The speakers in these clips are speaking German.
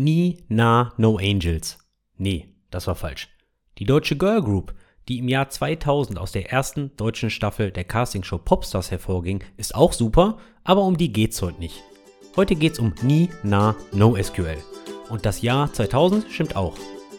Nie, na, no Angels. Nee, das war falsch. Die deutsche Girl Group, die im Jahr 2000 aus der ersten deutschen Staffel der Castingshow Popstars hervorging, ist auch super, aber um die geht's heute nicht. Heute geht's um Nie, na, no SQL. Und das Jahr 2000 stimmt auch.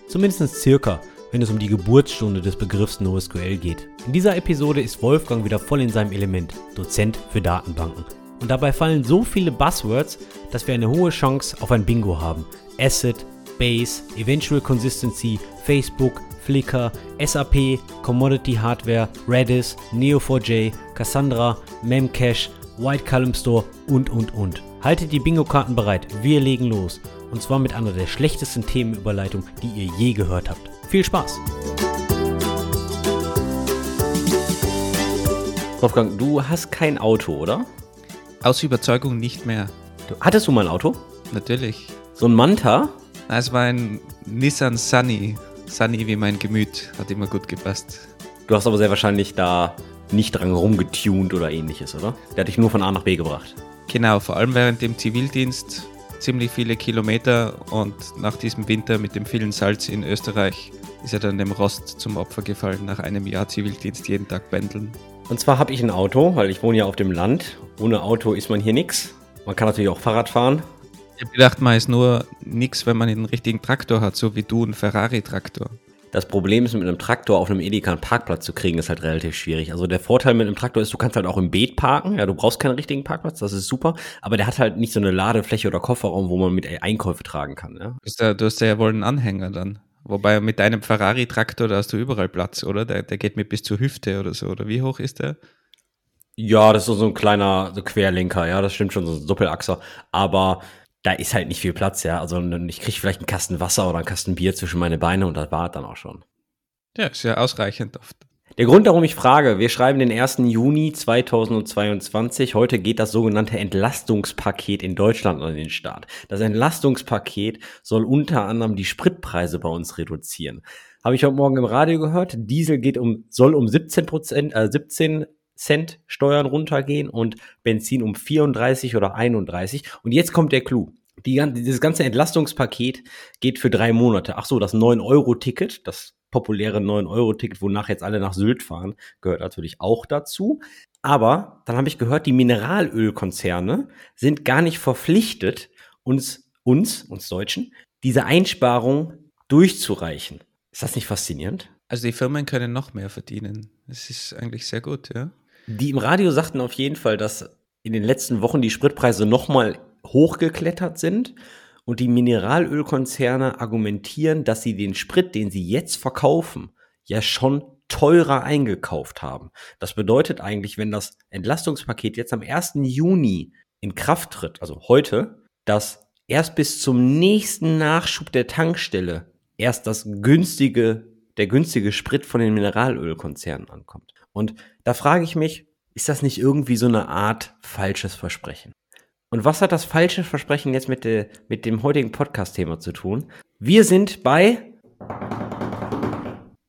Zumindest circa, wenn es um die Geburtsstunde des Begriffs NoSQL geht. In dieser Episode ist Wolfgang wieder voll in seinem Element, Dozent für Datenbanken. Und dabei fallen so viele Buzzwords, dass wir eine hohe Chance auf ein Bingo haben. Asset, Base, Eventual Consistency, Facebook, Flickr, SAP, Commodity Hardware, Redis, Neo4j, Cassandra, Memcache, White Column Store und und und. Haltet die Bingo-Karten bereit, wir legen los. Und zwar mit einer der schlechtesten Themenüberleitungen, die ihr je gehört habt. Viel Spaß! Wolfgang, du hast kein Auto, oder? Aus Überzeugung nicht mehr. Du, hattest du mal ein Auto? Natürlich. So ein Manta? Es war ein Nissan Sunny. Sunny wie mein Gemüt. Hat immer gut gepasst. Du hast aber sehr wahrscheinlich da nicht dran rumgetunt oder ähnliches, oder? Der hat dich nur von A nach B gebracht. Genau, vor allem während dem Zivildienst ziemlich viele Kilometer und nach diesem Winter mit dem vielen Salz in Österreich ist er dann dem Rost zum Opfer gefallen, nach einem Jahr Zivildienst jeden Tag pendeln. Und zwar habe ich ein Auto, weil ich wohne ja auf dem Land. Ohne Auto ist man hier nichts. Man kann natürlich auch Fahrrad fahren. Ich habe gedacht, man ist nur nichts, wenn man einen richtigen Traktor hat, so wie du, einen Ferrari-Traktor. Das Problem ist, mit einem Traktor auf einem Edeka einen Parkplatz zu kriegen, ist halt relativ schwierig. Also der Vorteil mit einem Traktor ist, du kannst halt auch im Beet parken. Ja, du brauchst keinen richtigen Parkplatz, das ist super. Aber der hat halt nicht so eine Ladefläche oder Kofferraum, wo man mit Einkäufe tragen kann. Ja? Du, hast ja, du hast ja wohl einen Anhänger dann. Wobei mit deinem Ferrari-Traktor, da hast du überall Platz, oder? Der, der geht mit bis zur Hüfte oder so. Oder wie hoch ist der? Ja, das ist so ein kleiner so Querlenker, ja, das stimmt schon, so ein Doppelachser. Aber da ist halt nicht viel Platz, ja. Also ich kriege vielleicht einen Kasten Wasser oder einen Kasten Bier zwischen meine Beine und das war dann auch schon. Ja, ist ja ausreichend oft. Der Grund, warum ich frage, wir schreiben den 1. Juni 2022. Heute geht das sogenannte Entlastungspaket in Deutschland an den Start. Das Entlastungspaket soll unter anderem die Spritpreise bei uns reduzieren. Habe ich heute Morgen im Radio gehört. Diesel geht um, soll um 17 Prozent, äh, 17 Cent Steuern runtergehen und Benzin um 34 oder 31. Und jetzt kommt der Clou. Die, dieses ganze Entlastungspaket geht für drei Monate. Ach so, das 9-Euro-Ticket, das populäre 9-Euro-Ticket, wonach jetzt alle nach Sylt fahren, gehört natürlich auch dazu. Aber dann habe ich gehört, die Mineralölkonzerne sind gar nicht verpflichtet, uns, uns, uns Deutschen, diese Einsparung durchzureichen. Ist das nicht faszinierend? Also die Firmen können noch mehr verdienen. Das ist eigentlich sehr gut, ja. Die im Radio sagten auf jeden Fall, dass in den letzten Wochen die Spritpreise nochmal hochgeklettert sind und die Mineralölkonzerne argumentieren, dass sie den Sprit, den sie jetzt verkaufen, ja schon teurer eingekauft haben. Das bedeutet eigentlich, wenn das Entlastungspaket jetzt am 1. Juni in Kraft tritt, also heute, dass erst bis zum nächsten Nachschub der Tankstelle erst das günstige, der günstige Sprit von den Mineralölkonzernen ankommt. Und da frage ich mich, ist das nicht irgendwie so eine Art falsches Versprechen? Und was hat das falsche Versprechen jetzt mit, de, mit dem heutigen Podcast-Thema zu tun? Wir sind bei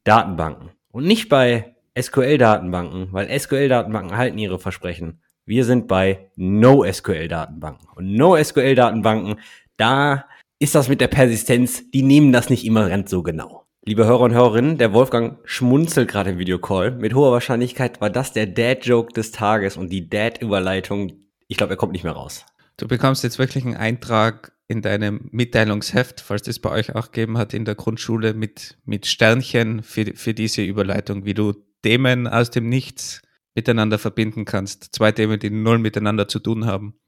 Datenbanken und nicht bei SQL-Datenbanken, weil SQL-Datenbanken halten ihre Versprechen. Wir sind bei NoSQL-Datenbanken. Und NoSQL-Datenbanken, da ist das mit der Persistenz, die nehmen das nicht immer ganz so genau. Liebe Hörer und Hörerinnen, der Wolfgang schmunzelt gerade im Videocall. Mit hoher Wahrscheinlichkeit war das der Dad-Joke des Tages und die Dad-Überleitung. Ich glaube, er kommt nicht mehr raus. Du bekommst jetzt wirklich einen Eintrag in deinem Mitteilungsheft, falls es bei euch auch gegeben hat in der Grundschule, mit, mit Sternchen für, für diese Überleitung, wie du Themen aus dem Nichts miteinander verbinden kannst. Zwei Themen, die null miteinander zu tun haben.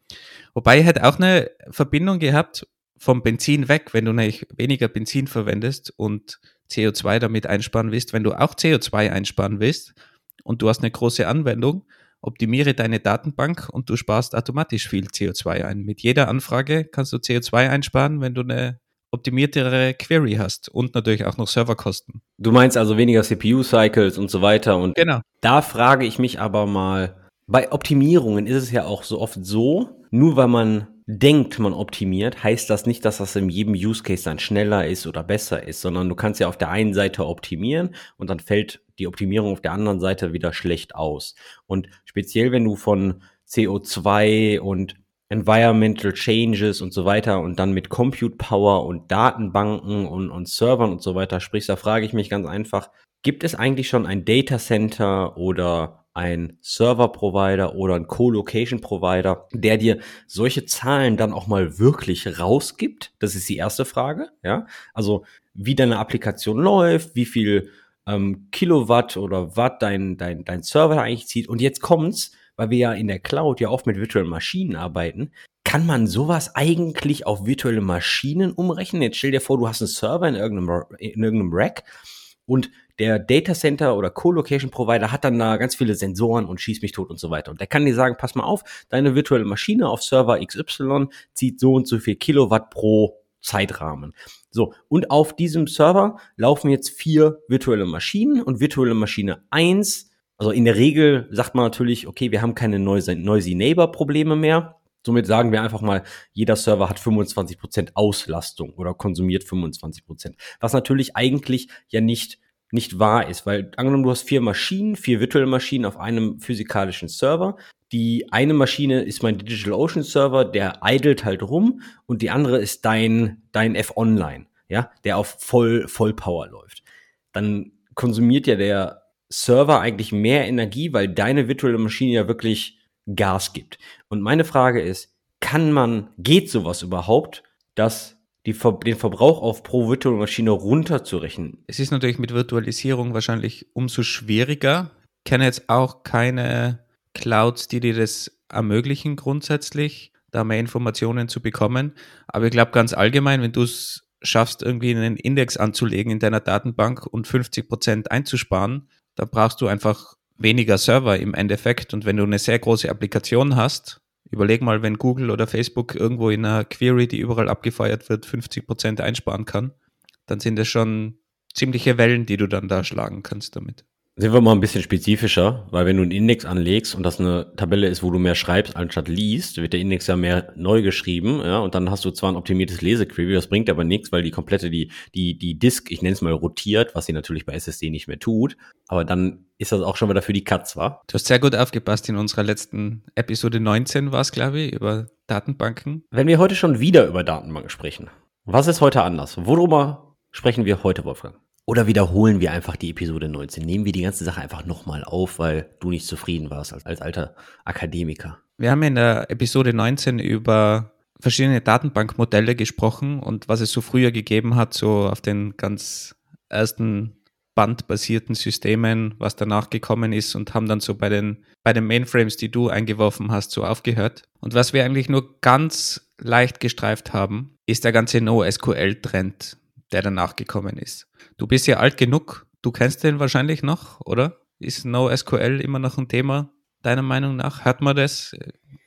Wobei ich hätte auch eine Verbindung gehabt vom Benzin weg, wenn du nämlich weniger Benzin verwendest und CO2 damit einsparen willst, wenn du auch CO2 einsparen willst und du hast eine große Anwendung, optimiere deine Datenbank und du sparst automatisch viel CO2 ein. Mit jeder Anfrage kannst du CO2 einsparen, wenn du eine optimiertere Query hast und natürlich auch noch Serverkosten. Du meinst also weniger CPU-Cycles und so weiter. Und genau. da frage ich mich aber mal, bei Optimierungen ist es ja auch so oft so, nur weil man denkt, man optimiert, heißt das nicht, dass das in jedem Use Case dann schneller ist oder besser ist, sondern du kannst ja auf der einen Seite optimieren und dann fällt die Optimierung auf der anderen Seite wieder schlecht aus. Und speziell, wenn du von CO2 und Environmental Changes und so weiter und dann mit Compute Power und Datenbanken und, und Servern und so weiter sprichst, da frage ich mich ganz einfach, gibt es eigentlich schon ein Data Center oder ein Server-Provider oder ein Co-Location-Provider, der dir solche Zahlen dann auch mal wirklich rausgibt? Das ist die erste Frage. Ja, also wie deine Applikation läuft, wie viel ähm, Kilowatt oder Watt dein, dein, dein Server eigentlich zieht. Und jetzt kommt's, weil wir ja in der Cloud ja oft mit virtuellen Maschinen arbeiten. Kann man sowas eigentlich auf virtuelle Maschinen umrechnen? Jetzt stell dir vor, du hast einen Server in irgendeinem, in irgendeinem Rack und der Data Center oder Co-Location Provider hat dann da ganz viele Sensoren und schießt mich tot und so weiter. Und der kann dir sagen, pass mal auf, deine virtuelle Maschine auf Server XY zieht so und so viel Kilowatt pro Zeitrahmen. So, und auf diesem Server laufen jetzt vier virtuelle Maschinen und virtuelle Maschine eins. also in der Regel sagt man natürlich, okay, wir haben keine Noisy Neighbor Probleme mehr. Somit sagen wir einfach mal, jeder Server hat 25% Auslastung oder konsumiert 25%. Was natürlich eigentlich ja nicht nicht wahr ist, weil angenommen, du hast vier Maschinen, vier virtuelle Maschinen auf einem physikalischen Server. Die eine Maschine ist mein DigitalOcean Server, der idelt halt rum und die andere ist dein, dein F-Online, ja, der auf voll, Vollpower läuft. Dann konsumiert ja der Server eigentlich mehr Energie, weil deine virtuelle Maschine ja wirklich Gas gibt. Und meine Frage ist, kann man, geht sowas überhaupt, dass die, den Verbrauch auf pro virtuelle Maschine runterzurechnen. Es ist natürlich mit Virtualisierung wahrscheinlich umso schwieriger. Ich kenne jetzt auch keine Clouds, die dir das ermöglichen grundsätzlich, da mehr Informationen zu bekommen. Aber ich glaube ganz allgemein, wenn du es schaffst, irgendwie einen Index anzulegen in deiner Datenbank und 50 Prozent einzusparen, dann brauchst du einfach weniger Server im Endeffekt. Und wenn du eine sehr große Applikation hast, Überleg mal, wenn Google oder Facebook irgendwo in einer Query, die überall abgefeuert wird, 50 Prozent einsparen kann, dann sind das schon ziemliche Wellen, die du dann da schlagen kannst damit. Sind wir mal ein bisschen spezifischer, weil wenn du einen Index anlegst und das eine Tabelle ist, wo du mehr schreibst anstatt liest, wird der Index ja mehr neu geschrieben, ja, und dann hast du zwar ein optimiertes Lesequery, das bringt aber nichts, weil die komplette, die, die, die Disk, ich nenne es mal rotiert, was sie natürlich bei SSD nicht mehr tut, aber dann ist das auch schon wieder für die Katz, wa? Du hast sehr gut aufgepasst in unserer letzten Episode 19 war es, glaube ich, über Datenbanken. Wenn wir heute schon wieder über Datenbanken sprechen, was ist heute anders? Worüber sprechen wir heute, Wolfgang? Oder wiederholen wir einfach die Episode 19? Nehmen wir die ganze Sache einfach nochmal auf, weil du nicht zufrieden warst als, als alter Akademiker. Wir haben in der Episode 19 über verschiedene Datenbankmodelle gesprochen und was es so früher gegeben hat, so auf den ganz ersten bandbasierten Systemen, was danach gekommen ist und haben dann so bei den, bei den Mainframes, die du eingeworfen hast, so aufgehört. Und was wir eigentlich nur ganz leicht gestreift haben, ist der ganze NoSQL-Trend, der danach gekommen ist. Du bist ja alt genug, du kennst den wahrscheinlich noch, oder? Ist NoSQL immer noch ein Thema, deiner Meinung nach? Hört man das,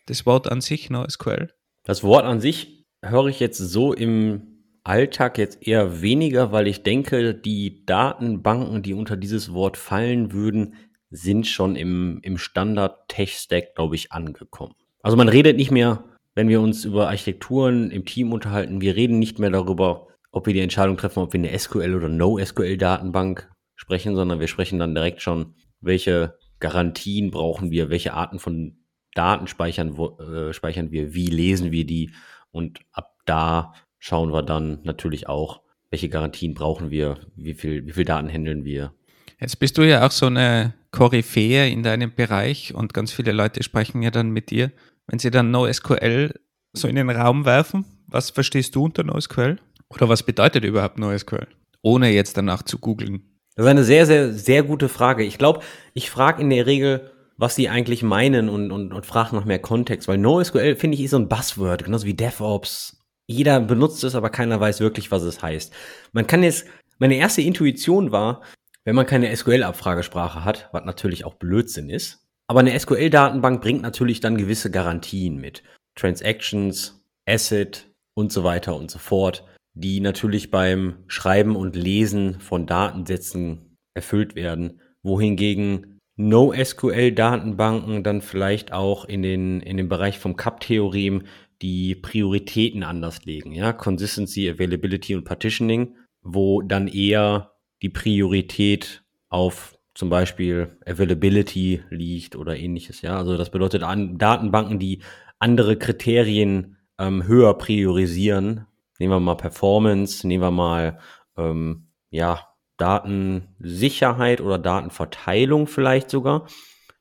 das Wort an sich, NoSQL? Das Wort an sich höre ich jetzt so im Alltag jetzt eher weniger, weil ich denke, die Datenbanken, die unter dieses Wort fallen würden, sind schon im, im Standard-Tech-Stack, glaube ich, angekommen. Also man redet nicht mehr, wenn wir uns über Architekturen im Team unterhalten, wir reden nicht mehr darüber, ob wir die Entscheidung treffen, ob wir eine SQL oder No-SQL-Datenbank sprechen, sondern wir sprechen dann direkt schon, welche Garantien brauchen wir, welche Arten von Daten speichern, wo, äh, speichern wir, wie lesen wir die und ab da schauen wir dann natürlich auch, welche Garantien brauchen wir, wie viel, wie viel Daten handeln wir. Jetzt bist du ja auch so eine Koryphäe in deinem Bereich und ganz viele Leute sprechen ja dann mit dir. Wenn sie dann NoSQL so in den Raum werfen, was verstehst du unter NoSQL? Oder was bedeutet überhaupt NoSQL? Ohne jetzt danach zu googeln. Das ist eine sehr, sehr, sehr gute Frage. Ich glaube, ich frage in der Regel, was sie eigentlich meinen und, und, und frage nach mehr Kontext, weil NoSQL, finde ich, ist so ein Buzzword, genauso wie DevOps. Jeder benutzt es, aber keiner weiß wirklich, was es heißt. Man kann jetzt, meine erste Intuition war, wenn man keine SQL-Abfragesprache hat, was natürlich auch Blödsinn ist, aber eine SQL-Datenbank bringt natürlich dann gewisse Garantien mit. Transactions, Asset und so weiter und so fort die natürlich beim Schreiben und Lesen von Datensätzen erfüllt werden, wohingegen NoSQL-Datenbanken dann vielleicht auch in den, in den Bereich vom CAP-Theorem die Prioritäten anders legen, ja, Consistency, Availability und Partitioning, wo dann eher die Priorität auf zum Beispiel Availability liegt oder ähnliches, ja. Also das bedeutet an Datenbanken, die andere Kriterien ähm, höher priorisieren. Nehmen wir mal Performance, nehmen wir mal ähm, ja, Datensicherheit oder Datenverteilung vielleicht sogar.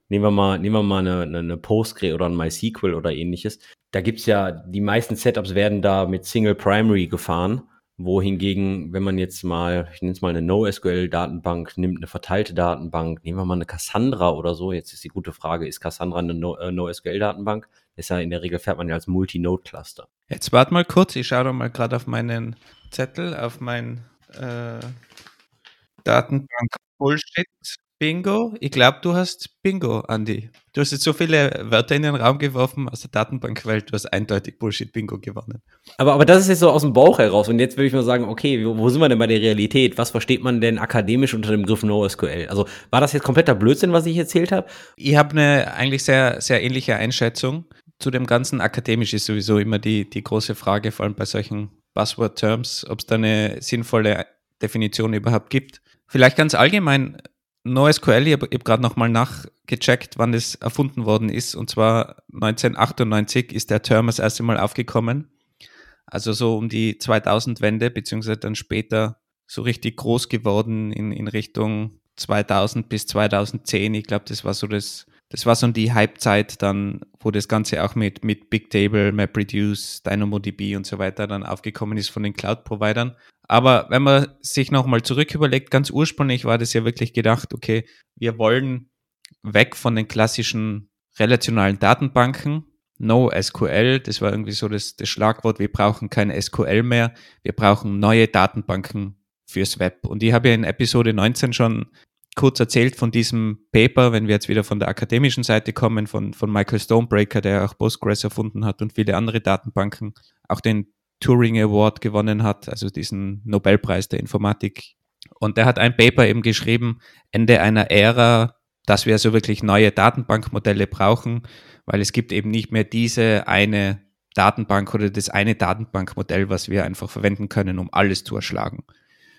Nehmen wir mal, nehmen wir mal eine, eine, Postgre oder ein MySQL oder ähnliches. Da gibt's ja, die meisten Setups werden da mit Single Primary gefahren wohingegen, wenn man jetzt mal, ich nenne es mal eine NoSQL-Datenbank nimmt, eine verteilte Datenbank, nehmen wir mal eine Cassandra oder so. Jetzt ist die gute Frage, ist Cassandra eine äh, NoSQL-Datenbank? Ist ja in der Regel fährt man ja als Multi-Node-Cluster. Jetzt warte mal kurz, ich schaue doch mal gerade auf meinen Zettel, auf mein äh, Datenbank-Bullshit. Bingo. Ich glaube, du hast Bingo, Andy. Du hast jetzt so viele Wörter in den Raum geworfen aus der Datenbankwelt, du hast eindeutig Bullshit-Bingo gewonnen. Aber, aber das ist jetzt so aus dem Bauch heraus. Und jetzt würde ich mal sagen, okay, wo, wo sind wir denn bei der Realität? Was versteht man denn akademisch unter dem Begriff NoSQL? Also war das jetzt kompletter Blödsinn, was ich erzählt habe? Ich habe eine eigentlich sehr, sehr ähnliche Einschätzung. Zu dem Ganzen akademisch ist sowieso immer die, die große Frage, vor allem bei solchen Buzzword-Terms, ob es da eine sinnvolle Definition überhaupt gibt. Vielleicht ganz allgemein, NoSQL, ich habe hab gerade nochmal nachgecheckt, wann das erfunden worden ist. Und zwar 1998 ist der Term das erste Mal aufgekommen. Also so um die 2000-Wende, beziehungsweise dann später so richtig groß geworden in, in Richtung 2000 bis 2010. Ich glaube, das war so das, das war so die Hype-Zeit dann, wo das Ganze auch mit, mit Bigtable, MapReduce, DynamoDB und so weiter dann aufgekommen ist von den Cloud-Providern. Aber wenn man sich nochmal zurück überlegt, ganz ursprünglich war das ja wirklich gedacht, okay, wir wollen weg von den klassischen relationalen Datenbanken. No SQL, das war irgendwie so das, das Schlagwort, wir brauchen kein SQL mehr, wir brauchen neue Datenbanken fürs Web. Und ich habe ja in Episode 19 schon kurz erzählt von diesem Paper, wenn wir jetzt wieder von der akademischen Seite kommen, von, von Michael Stonebreaker, der auch Postgres erfunden hat und viele andere Datenbanken, auch den Turing Award gewonnen hat, also diesen Nobelpreis der Informatik. Und der hat ein Paper eben geschrieben, Ende einer Ära, dass wir also wirklich neue Datenbankmodelle brauchen, weil es gibt eben nicht mehr diese eine Datenbank oder das eine Datenbankmodell, was wir einfach verwenden können, um alles zu erschlagen.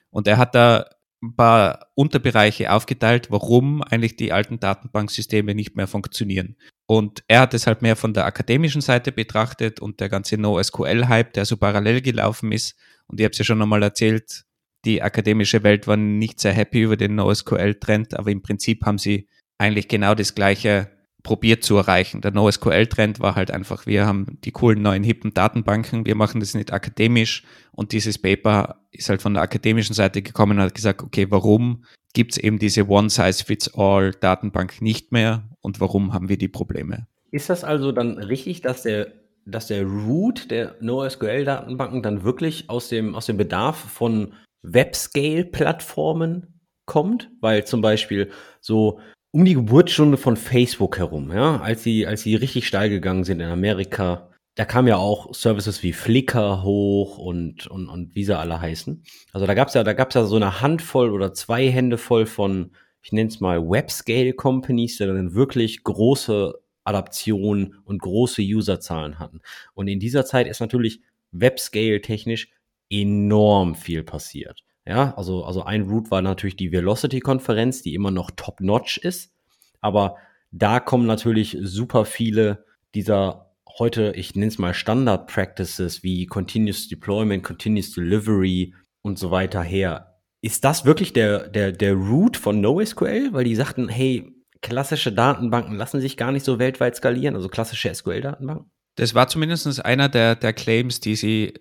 Und er hat da ein paar Unterbereiche aufgeteilt, warum eigentlich die alten Datenbanksysteme nicht mehr funktionieren. Und er hat es halt mehr von der akademischen Seite betrachtet und der ganze NoSQL-Hype, der so parallel gelaufen ist. Und ich habe es ja schon einmal erzählt, die akademische Welt war nicht sehr happy über den NoSQL-Trend, aber im Prinzip haben sie eigentlich genau das Gleiche probiert zu erreichen. Der NoSQL-Trend war halt einfach, wir haben die coolen neuen hippen Datenbanken, wir machen das nicht akademisch und dieses Paper ist halt von der akademischen Seite gekommen und hat gesagt, okay, warum gibt es eben diese One-Size-Fits-All-Datenbank nicht mehr und warum haben wir die Probleme? Ist das also dann richtig, dass der, dass der Root der NoSQL-Datenbanken dann wirklich aus dem, aus dem Bedarf von Web-Scale-Plattformen kommt? Weil zum Beispiel so um die Geburtsstunde von Facebook herum, ja, als sie, als sie richtig steil gegangen sind in Amerika, da kamen ja auch Services wie Flickr hoch und, und, und wie sie alle heißen. Also da gab's ja, da gab's ja so eine Handvoll oder zwei Hände voll von, ich nenne es mal Web-Scale-Companies, die dann wirklich große Adaptionen und große Userzahlen hatten. Und in dieser Zeit ist natürlich Web-Scale technisch enorm viel passiert. Ja, also, also ein Root war natürlich die Velocity-Konferenz, die immer noch top-notch ist. Aber da kommen natürlich super viele dieser heute, ich nenne es mal Standard-Practices wie Continuous Deployment, Continuous Delivery und so weiter her. Ist das wirklich der, der, der Root von NoSQL? Weil die sagten, hey, klassische Datenbanken lassen sich gar nicht so weltweit skalieren, also klassische SQL-Datenbanken? Das war zumindest einer der, der Claims, die sie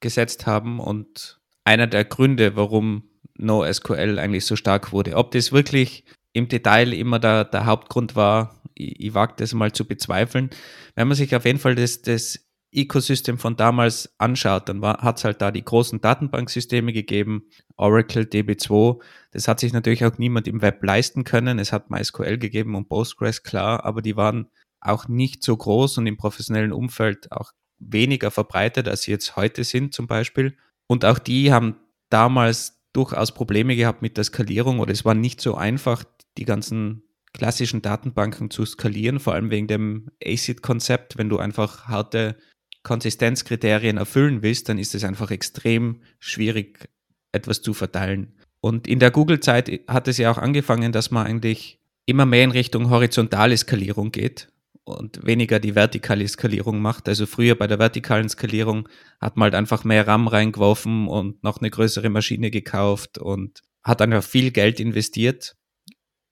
gesetzt haben und einer der Gründe, warum NoSQL eigentlich so stark wurde. Ob das wirklich im Detail immer der, der Hauptgrund war, ich, ich wage das mal zu bezweifeln. Wenn man sich auf jeden Fall das, das Ecosystem von damals anschaut, dann hat es halt da die großen Datenbanksysteme gegeben, Oracle, DB2. Das hat sich natürlich auch niemand im Web leisten können. Es hat MySQL gegeben und Postgres, klar, aber die waren auch nicht so groß und im professionellen Umfeld auch weniger verbreitet, als sie jetzt heute sind zum Beispiel. Und auch die haben damals durchaus Probleme gehabt mit der Skalierung oder es war nicht so einfach, die ganzen klassischen Datenbanken zu skalieren, vor allem wegen dem ACID-Konzept. Wenn du einfach harte Konsistenzkriterien erfüllen willst, dann ist es einfach extrem schwierig, etwas zu verteilen. Und in der Google-Zeit hat es ja auch angefangen, dass man eigentlich immer mehr in Richtung horizontale Skalierung geht und weniger die vertikale Skalierung macht. Also früher bei der vertikalen Skalierung hat man halt einfach mehr RAM reingeworfen und noch eine größere Maschine gekauft und hat einfach viel Geld investiert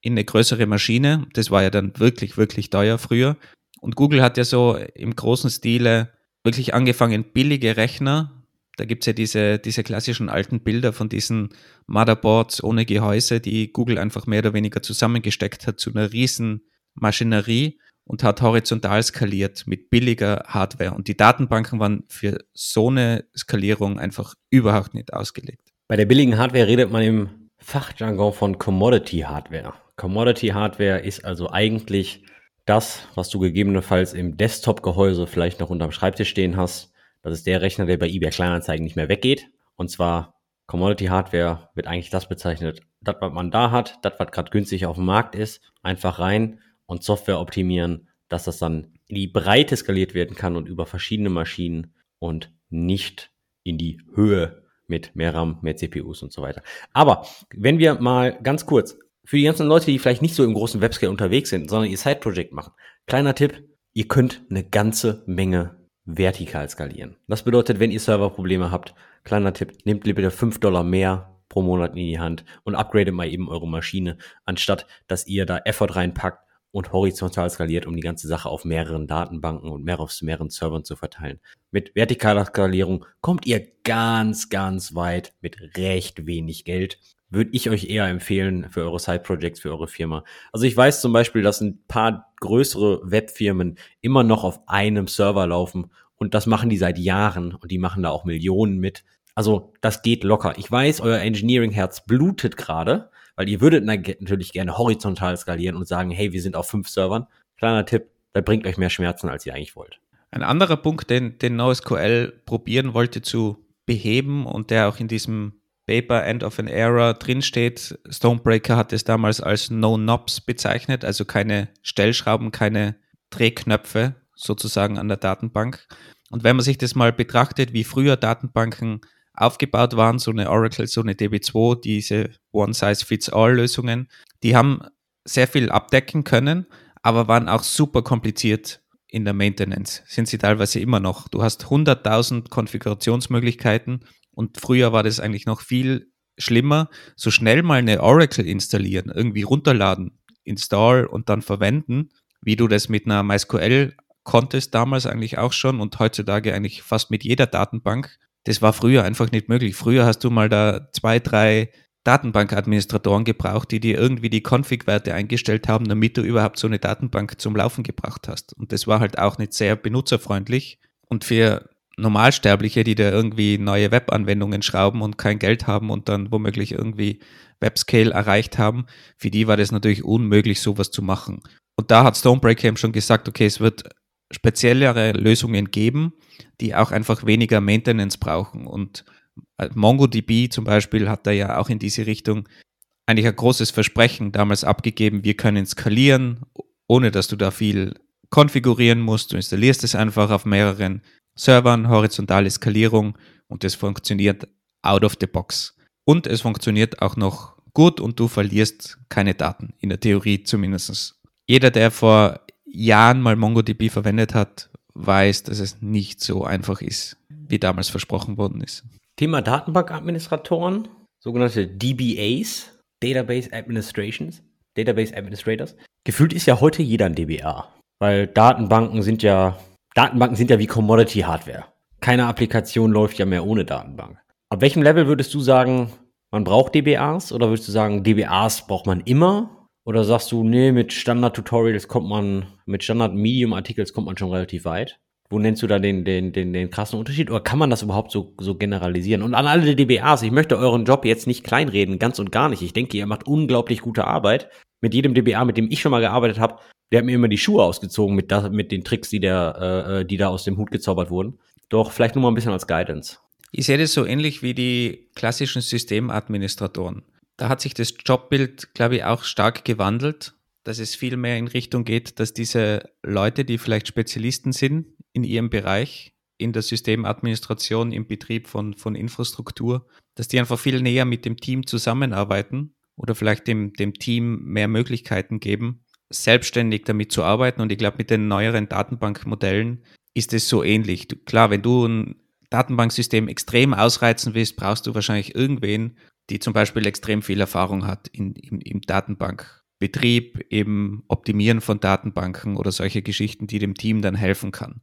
in eine größere Maschine. Das war ja dann wirklich, wirklich teuer früher. Und Google hat ja so im großen Stile wirklich angefangen, billige Rechner da gibt's ja diese, diese klassischen alten Bilder von diesen Motherboards ohne Gehäuse, die Google einfach mehr oder weniger zusammengesteckt hat zu einer riesen Maschinerie und hat horizontal skaliert mit billiger Hardware. Und die Datenbanken waren für so eine Skalierung einfach überhaupt nicht ausgelegt. Bei der billigen Hardware redet man im Fachjargon von Commodity Hardware. Commodity Hardware ist also eigentlich das, was du gegebenenfalls im Desktop-Gehäuse vielleicht noch unterm Schreibtisch stehen hast, das ist der Rechner, der bei eBay Kleinanzeigen nicht mehr weggeht. Und zwar Commodity Hardware wird eigentlich das bezeichnet, das, was man da hat, das, was gerade günstig auf dem Markt ist, einfach rein und Software optimieren, dass das dann in die Breite skaliert werden kann und über verschiedene Maschinen und nicht in die Höhe mit mehr RAM, mehr CPUs und so weiter. Aber wenn wir mal ganz kurz für die ganzen Leute, die vielleicht nicht so im großen Webscale unterwegs sind, sondern ihr Side-Project machen, kleiner Tipp, ihr könnt eine ganze Menge vertikal skalieren. Das bedeutet, wenn ihr Serverprobleme habt, kleiner Tipp, nehmt lieber 5 Dollar mehr pro Monat in die Hand und upgradet mal eben eure Maschine, anstatt dass ihr da Effort reinpackt und horizontal skaliert, um die ganze Sache auf mehreren Datenbanken und mehr auf mehreren Servern zu verteilen. Mit vertikaler Skalierung kommt ihr ganz, ganz weit mit recht wenig Geld würde ich euch eher empfehlen für eure Side-Projects, für eure Firma. Also ich weiß zum Beispiel, dass ein paar größere Webfirmen immer noch auf einem Server laufen und das machen die seit Jahren und die machen da auch Millionen mit. Also das geht locker. Ich weiß, euer Engineering-Herz blutet gerade, weil ihr würdet natürlich gerne horizontal skalieren und sagen, hey, wir sind auf fünf Servern. Kleiner Tipp, da bringt euch mehr Schmerzen, als ihr eigentlich wollt. Ein anderer Punkt, den, den NoSQL probieren wollte zu beheben und der auch in diesem Paper End of an Era drinsteht. Stonebreaker hat es damals als No Knobs bezeichnet, also keine Stellschrauben, keine Drehknöpfe sozusagen an der Datenbank. Und wenn man sich das mal betrachtet, wie früher Datenbanken aufgebaut waren, so eine Oracle, so eine DB2, diese One-Size-Fits-All-Lösungen, die haben sehr viel abdecken können, aber waren auch super kompliziert in der Maintenance. Sind sie teilweise immer noch. Du hast 100.000 Konfigurationsmöglichkeiten und früher war das eigentlich noch viel schlimmer. So schnell mal eine Oracle installieren, irgendwie runterladen, install und dann verwenden, wie du das mit einer MySQL konntest damals eigentlich auch schon und heutzutage eigentlich fast mit jeder Datenbank. Das war früher einfach nicht möglich. Früher hast du mal da zwei, drei Datenbankadministratoren gebraucht, die dir irgendwie die Config-Werte eingestellt haben, damit du überhaupt so eine Datenbank zum Laufen gebracht hast. Und das war halt auch nicht sehr benutzerfreundlich. Und für Normalsterbliche, die da irgendwie neue Webanwendungen schrauben und kein Geld haben und dann womöglich irgendwie Webscale erreicht haben, für die war das natürlich unmöglich, sowas zu machen. Und da hat Stonebreaker eben schon gesagt, okay, es wird speziellere Lösungen geben, die auch einfach weniger Maintenance brauchen. Und äh, MongoDB zum Beispiel hat da ja auch in diese Richtung eigentlich ein großes Versprechen damals abgegeben, wir können skalieren, ohne dass du da viel konfigurieren musst. Du installierst es einfach auf mehreren Servern, horizontale Skalierung und es funktioniert out of the box. Und es funktioniert auch noch gut und du verlierst keine Daten, in der Theorie zumindest. Jeder, der vor Jahren mal MongoDB verwendet hat, weiß, dass es nicht so einfach ist, wie damals versprochen worden ist. Thema Datenbankadministratoren, sogenannte DBAs, Database Administrations, Database Administrators. Gefühlt ist ja heute jeder ein DBA, weil Datenbanken sind ja Datenbanken sind ja wie Commodity-Hardware. Keine Applikation läuft ja mehr ohne Datenbank. Ab welchem Level würdest du sagen, man braucht DBAs oder würdest du sagen, DBAs braucht man immer? Oder sagst du, nee, mit Standard-Tutorials kommt man, mit Standard-Medium-Artikels kommt man schon relativ weit? Wo nennst du da den, den, den, den krassen Unterschied? Oder kann man das überhaupt so, so generalisieren? Und an alle DBAs, ich möchte euren Job jetzt nicht kleinreden, ganz und gar nicht. Ich denke, ihr macht unglaublich gute Arbeit. Mit jedem DBA, mit dem ich schon mal gearbeitet habe, der hat mir immer die Schuhe ausgezogen mit, da, mit den Tricks, die, der, äh, äh, die da aus dem Hut gezaubert wurden. Doch vielleicht nur mal ein bisschen als Guidance. Ich sehe das so ähnlich wie die klassischen Systemadministratoren. Da hat sich das Jobbild, glaube ich, auch stark gewandelt, dass es viel mehr in Richtung geht, dass diese Leute, die vielleicht Spezialisten sind in ihrem Bereich, in der Systemadministration, im Betrieb von, von Infrastruktur, dass die einfach viel näher mit dem Team zusammenarbeiten oder vielleicht dem, dem Team mehr Möglichkeiten geben, selbstständig damit zu arbeiten. Und ich glaube, mit den neueren Datenbankmodellen ist es so ähnlich. Klar, wenn du ein Datenbanksystem extrem ausreizen willst, brauchst du wahrscheinlich irgendwen, die zum Beispiel extrem viel Erfahrung hat in, im, im Datenbankbetrieb, im Optimieren von Datenbanken oder solche Geschichten, die dem Team dann helfen kann.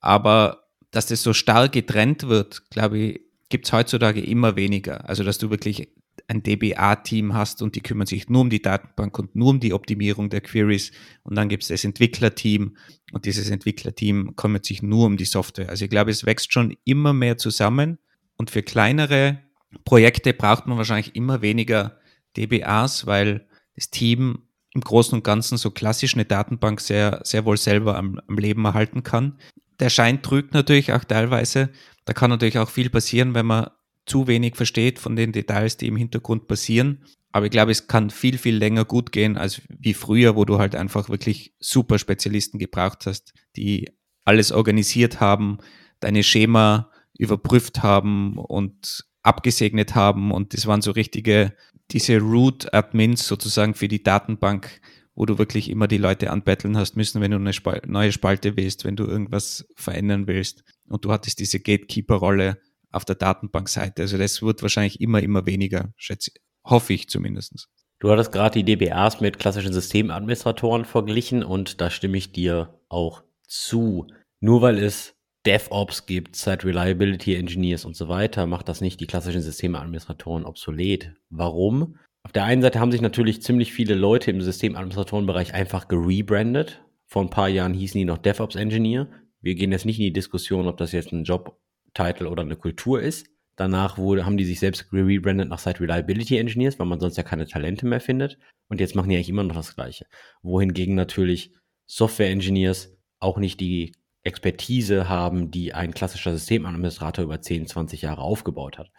Aber dass das so stark getrennt wird, glaube ich, gibt es heutzutage immer weniger. Also dass du wirklich ein DBA-Team hast und die kümmern sich nur um die Datenbank und nur um die Optimierung der Queries. Und dann gibt es das Entwicklerteam und dieses Entwicklerteam kümmert sich nur um die Software. Also ich glaube, es wächst schon immer mehr zusammen und für kleinere Projekte braucht man wahrscheinlich immer weniger DBAs, weil das Team im Großen und Ganzen so klassisch eine Datenbank sehr, sehr wohl selber am, am Leben erhalten kann. Der Schein trügt natürlich auch teilweise. Da kann natürlich auch viel passieren, wenn man zu wenig versteht von den Details, die im Hintergrund passieren. Aber ich glaube, es kann viel, viel länger gut gehen als wie früher, wo du halt einfach wirklich super Spezialisten gebraucht hast, die alles organisiert haben, deine Schema überprüft haben und abgesegnet haben. Und das waren so richtige, diese Root-Admins sozusagen für die Datenbank, wo du wirklich immer die Leute anbetteln hast müssen, wenn du eine Spal neue Spalte willst, wenn du irgendwas verändern willst. Und du hattest diese Gatekeeper-Rolle auf der Datenbankseite. Also das wird wahrscheinlich immer, immer weniger, schätze, hoffe ich zumindest. Du hattest gerade die DBAs mit klassischen Systemadministratoren verglichen und da stimme ich dir auch zu. Nur weil es DevOps gibt, Site Reliability Engineers und so weiter, macht das nicht die klassischen Systemadministratoren obsolet. Warum? Auf der einen Seite haben sich natürlich ziemlich viele Leute im Systemadministratorenbereich einfach gerebrandet. Vor ein paar Jahren hießen die noch DevOps Engineer. Wir gehen jetzt nicht in die Diskussion, ob das jetzt ein Job Title oder eine Kultur ist. Danach wurde, haben die sich selbst rebrandet nach Site Reliability Engineers, weil man sonst ja keine Talente mehr findet. Und jetzt machen die eigentlich immer noch das Gleiche. Wohingegen natürlich Software Engineers auch nicht die Expertise haben, die ein klassischer Systemadministrator über 10, 20 Jahre aufgebaut hat.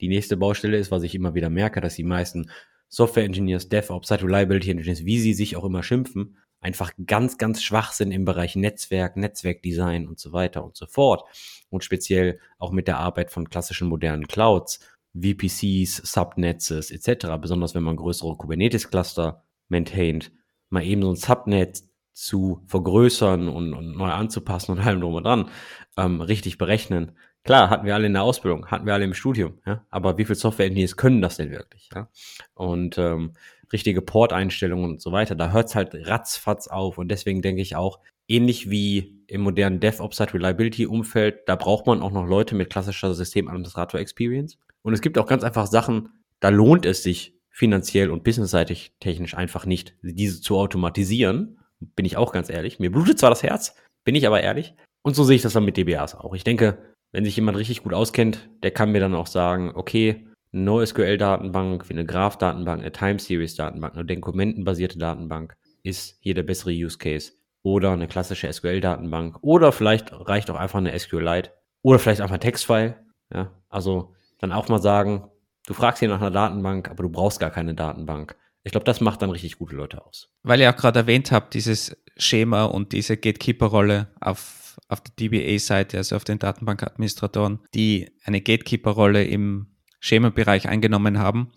Die nächste Baustelle ist, was ich immer wieder merke, dass die meisten Software Engineers, DevOps, Site Reliability Engineers, wie sie sich auch immer schimpfen, einfach ganz, ganz schwach sind im Bereich Netzwerk, Netzwerkdesign und so weiter und so fort. Und speziell auch mit der Arbeit von klassischen modernen Clouds, VPCs, Subnetzes etc., besonders wenn man größere Kubernetes-Cluster maintaint, mal eben so ein Subnet zu vergrößern und, und neu anzupassen und allem drum und dran, ähm, richtig berechnen. Klar, hatten wir alle in der Ausbildung, hatten wir alle im Studium, ja, aber wie viel Software-Engineers können das denn wirklich? Ja? Und ähm, richtige Port-Einstellungen und so weiter. Da hört es halt ratzfatz auf. Und deswegen denke ich auch, ähnlich wie im modernen DevOps Site Reliability Umfeld, da braucht man auch noch Leute mit klassischer Systemadministrator Experience. Und es gibt auch ganz einfach Sachen, da lohnt es sich finanziell und businessseitig technisch einfach nicht, diese zu automatisieren. Bin ich auch ganz ehrlich. Mir blutet zwar das Herz, bin ich aber ehrlich. Und so sehe ich das dann mit DBAs auch. Ich denke, wenn sich jemand richtig gut auskennt, der kann mir dann auch sagen, okay, eine NoSQL-Datenbank, wie eine Graph-Datenbank, eine Time-Series-Datenbank, eine dokumentenbasierte Datenbank ist hier der bessere Use Case. Oder eine klassische SQL-Datenbank. Oder vielleicht reicht auch einfach eine SQLite. Oder vielleicht einfach ein Textfile. Ja, also dann auch mal sagen, du fragst hier nach einer Datenbank, aber du brauchst gar keine Datenbank. Ich glaube, das macht dann richtig gute Leute aus. Weil ihr auch gerade erwähnt habt, dieses Schema und diese Gatekeeper-Rolle auf, auf der DBA-Seite, also auf den Datenbankadministratoren, die eine Gatekeeper-Rolle im Schema-Bereich eingenommen haben.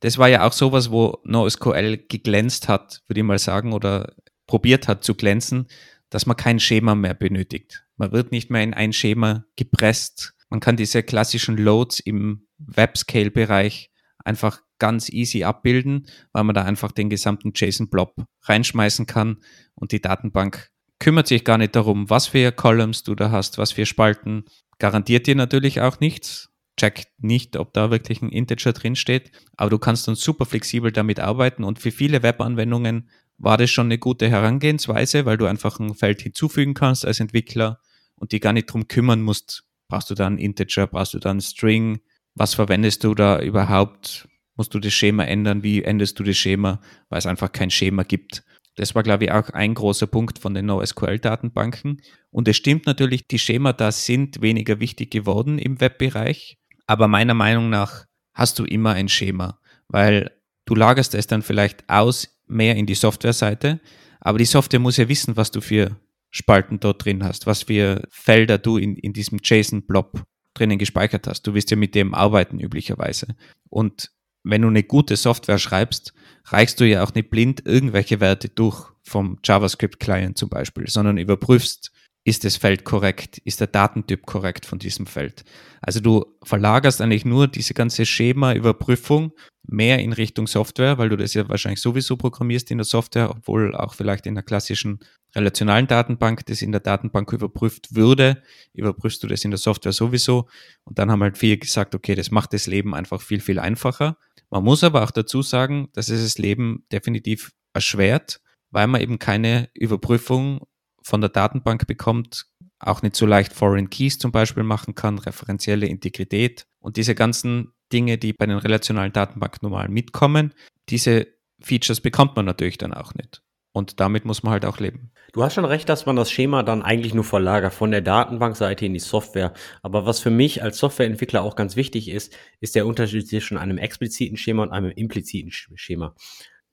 Das war ja auch sowas, wo NoSQL geglänzt hat, würde ich mal sagen, oder probiert hat zu glänzen, dass man kein Schema mehr benötigt. Man wird nicht mehr in ein Schema gepresst. Man kann diese klassischen Loads im Webscale-Bereich einfach ganz easy abbilden, weil man da einfach den gesamten JSON-Blob reinschmeißen kann und die Datenbank kümmert sich gar nicht darum, was für Columns du da hast, was für Spalten. Garantiert dir natürlich auch nichts. Checkt nicht, ob da wirklich ein Integer drinsteht, aber du kannst dann super flexibel damit arbeiten und für viele Webanwendungen war das schon eine gute Herangehensweise, weil du einfach ein Feld hinzufügen kannst als Entwickler und die gar nicht drum kümmern musst, brauchst du da ein Integer, brauchst du da ein String, was verwendest du da überhaupt, musst du das Schema ändern, wie änderst du das Schema, weil es einfach kein Schema gibt. Das war, glaube ich, auch ein großer Punkt von den NoSQL-Datenbanken. Und es stimmt natürlich, die Schemata sind weniger wichtig geworden im Webbereich. Aber meiner Meinung nach hast du immer ein Schema, weil du lagerst es dann vielleicht aus mehr in die Softwareseite, aber die Software muss ja wissen, was du für Spalten dort drin hast, was für Felder du in, in diesem JSON-Blob drinnen gespeichert hast. Du wirst ja mit dem arbeiten üblicherweise. Und wenn du eine gute Software schreibst, reichst du ja auch nicht blind irgendwelche Werte durch vom JavaScript-Client zum Beispiel, sondern überprüfst, ist das Feld korrekt, ist der Datentyp korrekt von diesem Feld. Also du verlagerst eigentlich nur diese ganze Schema-Überprüfung mehr in Richtung Software, weil du das ja wahrscheinlich sowieso programmierst in der Software, obwohl auch vielleicht in der klassischen relationalen Datenbank das in der Datenbank überprüft würde, überprüfst du das in der Software sowieso. Und dann haben halt viele gesagt, okay, das macht das Leben einfach viel, viel einfacher. Man muss aber auch dazu sagen, dass es das Leben definitiv erschwert, weil man eben keine Überprüfung von der Datenbank bekommt, auch nicht so leicht Foreign Keys zum Beispiel machen kann, referenzielle Integrität und diese ganzen Dinge, die bei den relationalen Datenbanken normal mitkommen, diese Features bekommt man natürlich dann auch nicht. Und damit muss man halt auch leben. Du hast schon recht, dass man das Schema dann eigentlich nur verlagert von der Datenbankseite in die Software. Aber was für mich als Softwareentwickler auch ganz wichtig ist, ist der Unterschied zwischen einem expliziten Schema und einem impliziten Schema.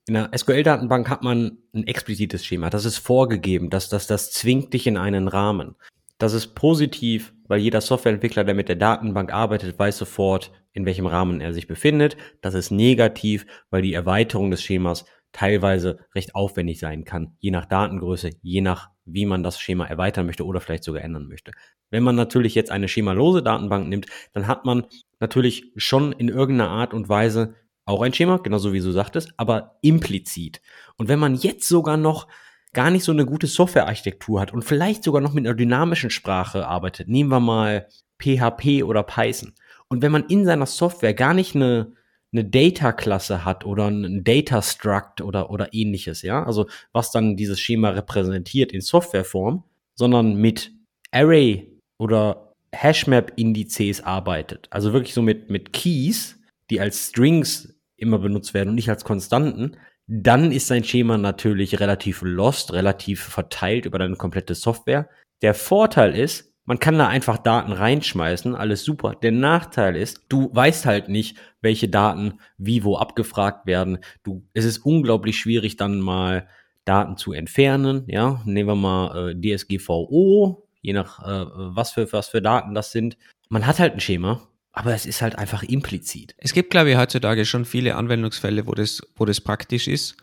In der SQL-Datenbank hat man ein explizites Schema. Das ist vorgegeben. Das, das, das zwingt dich in einen Rahmen. Das ist positiv, weil jeder Softwareentwickler, der mit der Datenbank arbeitet, weiß sofort, in welchem Rahmen er sich befindet. Das ist negativ, weil die Erweiterung des Schemas teilweise recht aufwendig sein kann, je nach Datengröße, je nach wie man das Schema erweitern möchte oder vielleicht sogar ändern möchte. Wenn man natürlich jetzt eine schemalose Datenbank nimmt, dann hat man natürlich schon in irgendeiner Art und Weise auch ein Schema, genauso wie du sagtest, aber implizit. Und wenn man jetzt sogar noch gar nicht so eine gute Softwarearchitektur hat und vielleicht sogar noch mit einer dynamischen Sprache arbeitet, nehmen wir mal PHP oder Python. Und wenn man in seiner Software gar nicht eine, eine Data-Klasse hat oder ein Data-Struct oder, oder ähnliches, ja, also was dann dieses Schema repräsentiert in Softwareform, sondern mit Array oder Hashmap-Indizes arbeitet, also wirklich so mit, mit Keys, die als Strings immer benutzt werden und nicht als Konstanten, dann ist sein Schema natürlich relativ lost, relativ verteilt über deine komplette Software. Der Vorteil ist, man kann da einfach Daten reinschmeißen, alles super. Der Nachteil ist, du weißt halt nicht, welche Daten wie wo abgefragt werden. Du, es ist unglaublich schwierig, dann mal Daten zu entfernen. Ja, nehmen wir mal äh, DSGVO, je nach äh, was für was für Daten das sind. Man hat halt ein Schema aber es ist halt einfach implizit. Es gibt, glaube ich, heutzutage schon viele Anwendungsfälle, wo das, wo das praktisch ist.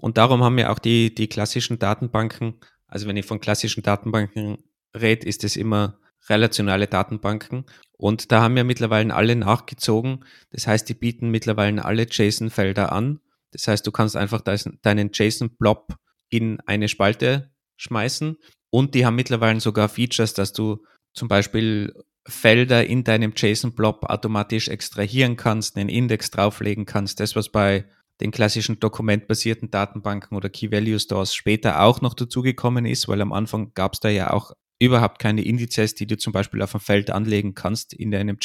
Und darum haben wir auch die, die klassischen Datenbanken, also wenn ich von klassischen Datenbanken rede, ist es immer relationale Datenbanken. Und da haben wir mittlerweile alle nachgezogen. Das heißt, die bieten mittlerweile alle JSON-Felder an. Das heißt, du kannst einfach deinen JSON-Blob in eine Spalte schmeißen. Und die haben mittlerweile sogar Features, dass du zum Beispiel Felder in deinem JSON-Blob automatisch extrahieren kannst, einen Index drauflegen kannst. Das, was bei den klassischen dokumentbasierten Datenbanken oder Key-Value-Stores später auch noch dazugekommen ist, weil am Anfang gab es da ja auch überhaupt keine Indizes, die du zum Beispiel auf ein Feld anlegen kannst in deinem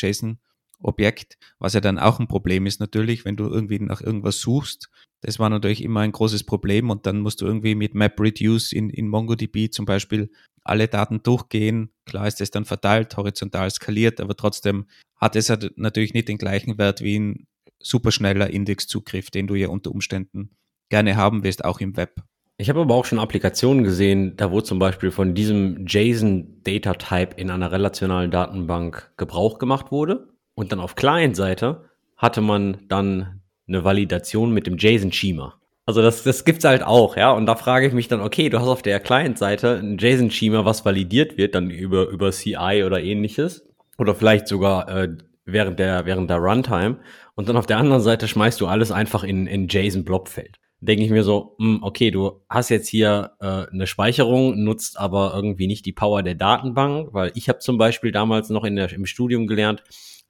JSON-Objekt, was ja dann auch ein Problem ist natürlich, wenn du irgendwie nach irgendwas suchst. Das war natürlich immer ein großes Problem und dann musst du irgendwie mit MapReduce in, in MongoDB zum Beispiel alle Daten durchgehen. Klar ist es dann verteilt, horizontal skaliert, aber trotzdem hat es halt natürlich nicht den gleichen Wert wie ein superschneller Indexzugriff, den du ja unter Umständen gerne haben wirst, auch im Web. Ich habe aber auch schon Applikationen gesehen, da wo zum Beispiel von diesem JSON-Data-Type in einer relationalen Datenbank Gebrauch gemacht wurde. Und dann auf Client-Seite hatte man dann eine Validation mit dem JSON-Schema. Also das, das gibt's halt auch, ja. Und da frage ich mich dann, okay, du hast auf der Client-Seite ein JSON-Schema, was validiert wird, dann über, über CI oder ähnliches. Oder vielleicht sogar äh, während der, während der Runtime. Und dann auf der anderen Seite schmeißt du alles einfach in, in JSON-Blob-Feld. Denke ich mir so, mh, hm, okay, du hast jetzt hier äh, eine Speicherung, nutzt aber irgendwie nicht die Power der Datenbank, weil ich habe zum Beispiel damals noch in der, im Studium gelernt,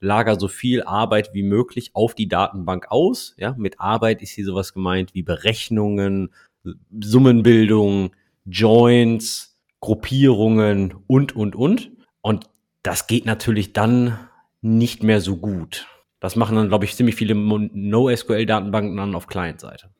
lager so viel Arbeit wie möglich auf die Datenbank aus. Ja, mit Arbeit ist hier sowas gemeint wie Berechnungen, Summenbildung, Joins, Gruppierungen und, und, und. Und das geht natürlich dann nicht mehr so gut. Das machen dann, glaube ich, ziemlich viele NoSQL-Datenbanken dann auf Client-Seite.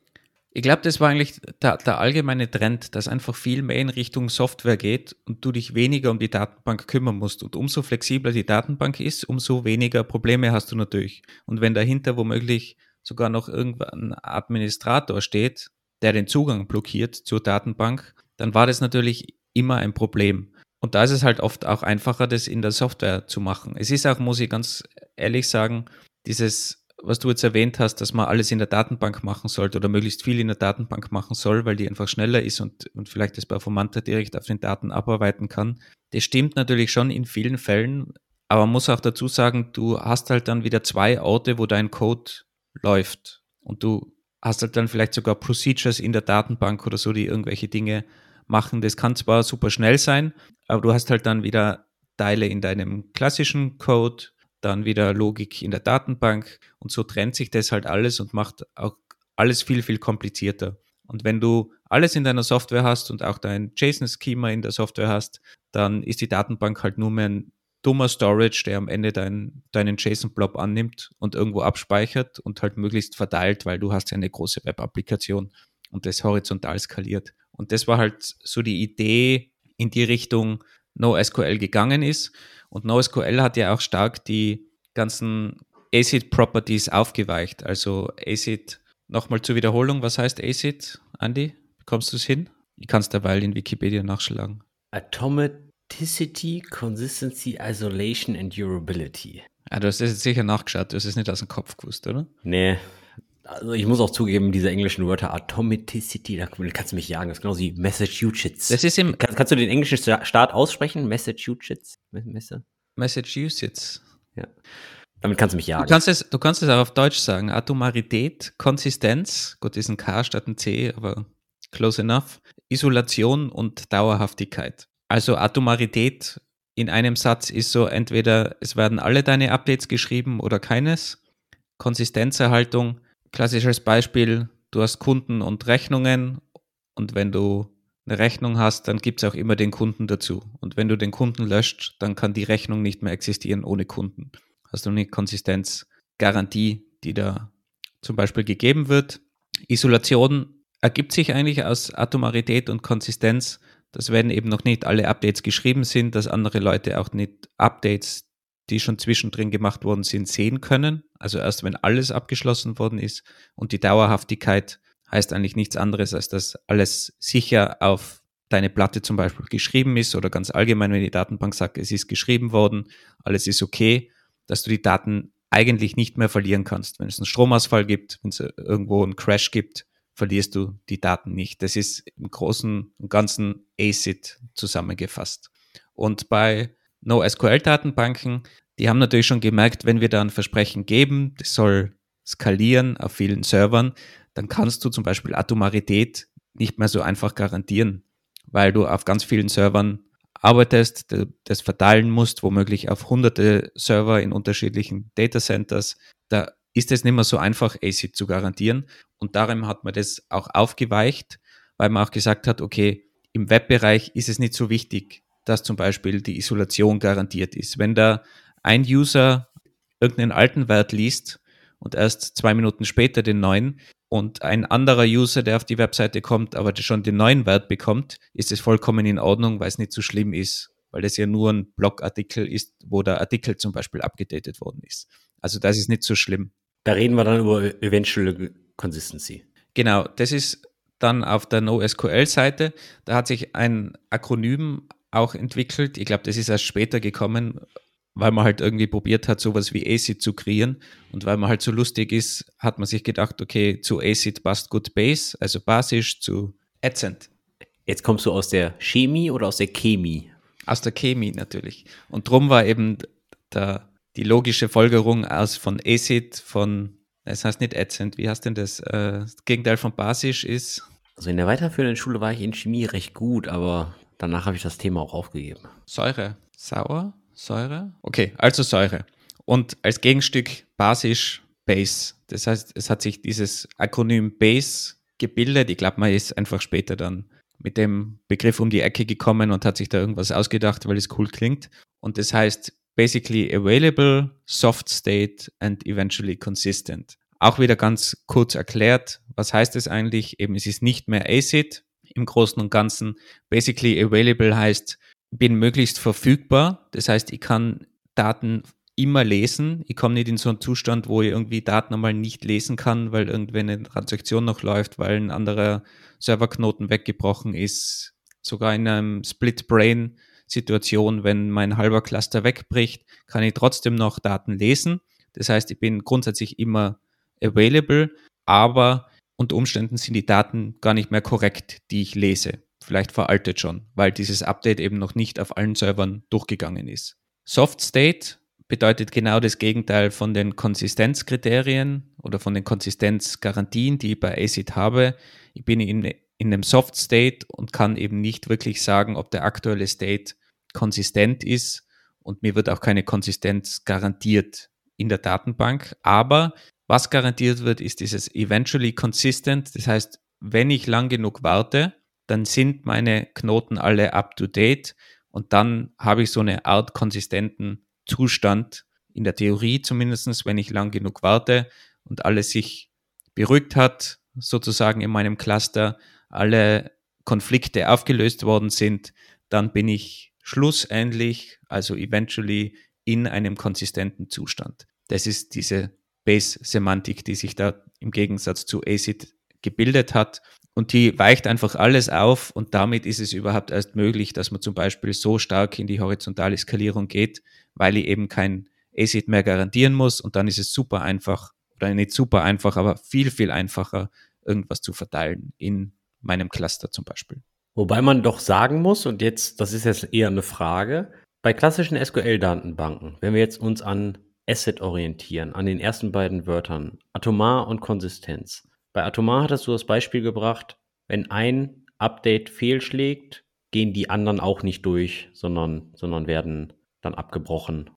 Ich glaube, das war eigentlich der, der, allgemeine Trend, dass einfach viel mehr in Richtung Software geht und du dich weniger um die Datenbank kümmern musst. Und umso flexibler die Datenbank ist, umso weniger Probleme hast du natürlich. Und wenn dahinter womöglich sogar noch irgendwann ein Administrator steht, der den Zugang blockiert zur Datenbank, dann war das natürlich immer ein Problem. Und da ist es halt oft auch einfacher, das in der Software zu machen. Es ist auch, muss ich ganz ehrlich sagen, dieses was du jetzt erwähnt hast, dass man alles in der Datenbank machen sollte oder möglichst viel in der Datenbank machen soll, weil die einfach schneller ist und, und vielleicht das performanter direkt auf den Daten abarbeiten kann. Das stimmt natürlich schon in vielen Fällen, aber man muss auch dazu sagen, du hast halt dann wieder zwei Orte, wo dein Code läuft und du hast halt dann vielleicht sogar Procedures in der Datenbank oder so, die irgendwelche Dinge machen. Das kann zwar super schnell sein, aber du hast halt dann wieder Teile in deinem klassischen Code, dann wieder Logik in der Datenbank und so trennt sich das halt alles und macht auch alles viel, viel komplizierter. Und wenn du alles in deiner Software hast und auch dein JSON-Schema in der Software hast, dann ist die Datenbank halt nur mehr ein dummer Storage, der am Ende dein, deinen JSON-Blob annimmt und irgendwo abspeichert und halt möglichst verteilt, weil du hast ja eine große Web-Applikation und das horizontal skaliert. Und das war halt so die Idee in die Richtung NoSQL gegangen ist. Und NoSQL hat ja auch stark die ganzen ACID-Properties aufgeweicht. Also ACID, nochmal zur Wiederholung, was heißt ACID, Andy? Bekommst du es hin? Ich kann es derweil in Wikipedia nachschlagen. Atomicity, Consistency, Isolation and Durability. Ah, du hast das jetzt sicher nachgeschaut, du hast es nicht aus dem Kopf gewusst, oder? Nee. Also ich muss auch zugeben, diese englischen Wörter Atomicity, da kannst du mich jagen. Das ist genauso wie Massachusetts. Das ist im Kann, kannst du den englischen Staat aussprechen? Massachusetts? Massachusetts. Ja. Damit kannst du mich jagen. Du kannst, es, du kannst es auch auf Deutsch sagen. Atomarität, Konsistenz, gut, ist ein K statt ein C, aber close enough. Isolation und Dauerhaftigkeit. Also Atomarität in einem Satz ist so, entweder es werden alle deine Updates geschrieben oder keines. Konsistenzerhaltung, klassisches Beispiel, du hast Kunden und Rechnungen und wenn du eine Rechnung hast, dann gibt es auch immer den Kunden dazu. Und wenn du den Kunden löscht, dann kann die Rechnung nicht mehr existieren ohne Kunden. Hast du eine Konsistenzgarantie, die da zum Beispiel gegeben wird. Isolation ergibt sich eigentlich aus Atomarität und Konsistenz, dass wenn eben noch nicht alle Updates geschrieben sind, dass andere Leute auch nicht Updates, die schon zwischendrin gemacht worden sind, sehen können. Also erst wenn alles abgeschlossen worden ist und die Dauerhaftigkeit heißt eigentlich nichts anderes, als dass alles sicher auf deine Platte zum Beispiel geschrieben ist oder ganz allgemein, wenn die Datenbank sagt, es ist geschrieben worden, alles ist okay, dass du die Daten eigentlich nicht mehr verlieren kannst. Wenn es einen Stromausfall gibt, wenn es irgendwo einen Crash gibt, verlierst du die Daten nicht. Das ist im Großen und Ganzen ACID zusammengefasst. Und bei NoSQL-Datenbanken, die haben natürlich schon gemerkt, wenn wir da ein Versprechen geben, das soll skalieren auf vielen Servern, dann kannst du zum Beispiel Atomarität nicht mehr so einfach garantieren, weil du auf ganz vielen Servern arbeitest, das verteilen musst, womöglich auf hunderte Server in unterschiedlichen Data Centers. Da ist es nicht mehr so einfach, ACID zu garantieren. Und darum hat man das auch aufgeweicht, weil man auch gesagt hat, okay, im Webbereich ist es nicht so wichtig, dass zum Beispiel die Isolation garantiert ist. Wenn da ein User irgendeinen alten Wert liest und erst zwei Minuten später den neuen, und ein anderer User, der auf die Webseite kommt, aber schon den neuen Wert bekommt, ist es vollkommen in Ordnung, weil es nicht so schlimm ist, weil das ja nur ein Blogartikel ist, wo der Artikel zum Beispiel abgedatet worden ist. Also das ist nicht so schlimm. Da reden wir dann über Eventual Consistency. Genau, das ist dann auf der NoSQL-Seite. Da hat sich ein Akronym auch entwickelt. Ich glaube, das ist erst später gekommen, weil man halt irgendwie probiert hat, sowas wie ACID zu kreieren. Und weil man halt so lustig ist, hat man sich gedacht, okay, zu ACID passt gut Base, also basisch zu Accent. Jetzt kommst du aus der Chemie oder aus der Chemie? Aus der Chemie natürlich. Und drum war eben der, die logische Folgerung aus von ACID, von, das heißt nicht Accent, wie heißt denn das? Äh, das Gegenteil von basisch ist. Also in der weiterführenden Schule war ich in Chemie recht gut, aber danach habe ich das Thema auch aufgegeben. Säure. Sauer? Säure? Okay, also Säure. Und als Gegenstück basisch Base. Das heißt, es hat sich dieses Akronym Base gebildet. Ich glaube, man ist einfach später dann mit dem Begriff um die Ecke gekommen und hat sich da irgendwas ausgedacht, weil es cool klingt. Und das heißt basically available, soft state and eventually consistent. Auch wieder ganz kurz erklärt, was heißt es eigentlich? Eben, es ist nicht mehr ACID im Großen und Ganzen. Basically available heißt, bin möglichst verfügbar. Das heißt, ich kann Daten immer lesen. Ich komme nicht in so einen Zustand, wo ich irgendwie Daten einmal nicht lesen kann, weil irgendwie eine Transaktion noch läuft, weil ein anderer Serverknoten weggebrochen ist. Sogar in einem Split-Brain-Situation, wenn mein halber Cluster wegbricht, kann ich trotzdem noch Daten lesen. Das heißt, ich bin grundsätzlich immer available, aber unter Umständen sind die Daten gar nicht mehr korrekt, die ich lese. Vielleicht veraltet schon, weil dieses Update eben noch nicht auf allen Servern durchgegangen ist. Soft State bedeutet genau das Gegenteil von den Konsistenzkriterien oder von den Konsistenzgarantien, die ich bei ACID habe. Ich bin in, in einem Soft State und kann eben nicht wirklich sagen, ob der aktuelle State konsistent ist und mir wird auch keine Konsistenz garantiert in der Datenbank. Aber was garantiert wird, ist dieses eventually consistent. Das heißt, wenn ich lang genug warte, dann sind meine Knoten alle up to date und dann habe ich so eine Art konsistenten Zustand, in der Theorie zumindest, wenn ich lang genug warte und alles sich beruhigt hat, sozusagen in meinem Cluster, alle Konflikte aufgelöst worden sind, dann bin ich schlussendlich, also eventually, in einem konsistenten Zustand. Das ist diese Base-Semantik, die sich da im Gegensatz zu ACID gebildet hat. Und die weicht einfach alles auf und damit ist es überhaupt erst möglich, dass man zum Beispiel so stark in die horizontale Skalierung geht, weil ich eben kein ACID mehr garantieren muss und dann ist es super einfach, oder nicht super einfach, aber viel, viel einfacher, irgendwas zu verteilen in meinem Cluster zum Beispiel. Wobei man doch sagen muss, und jetzt, das ist jetzt eher eine Frage, bei klassischen SQL-Datenbanken, wenn wir jetzt uns an Asset orientieren, an den ersten beiden Wörtern, atomar und Konsistenz. Bei atomar hattest du das Beispiel gebracht, wenn ein Update fehlschlägt, gehen die anderen auch nicht durch, sondern, sondern werden dann abgebrochen.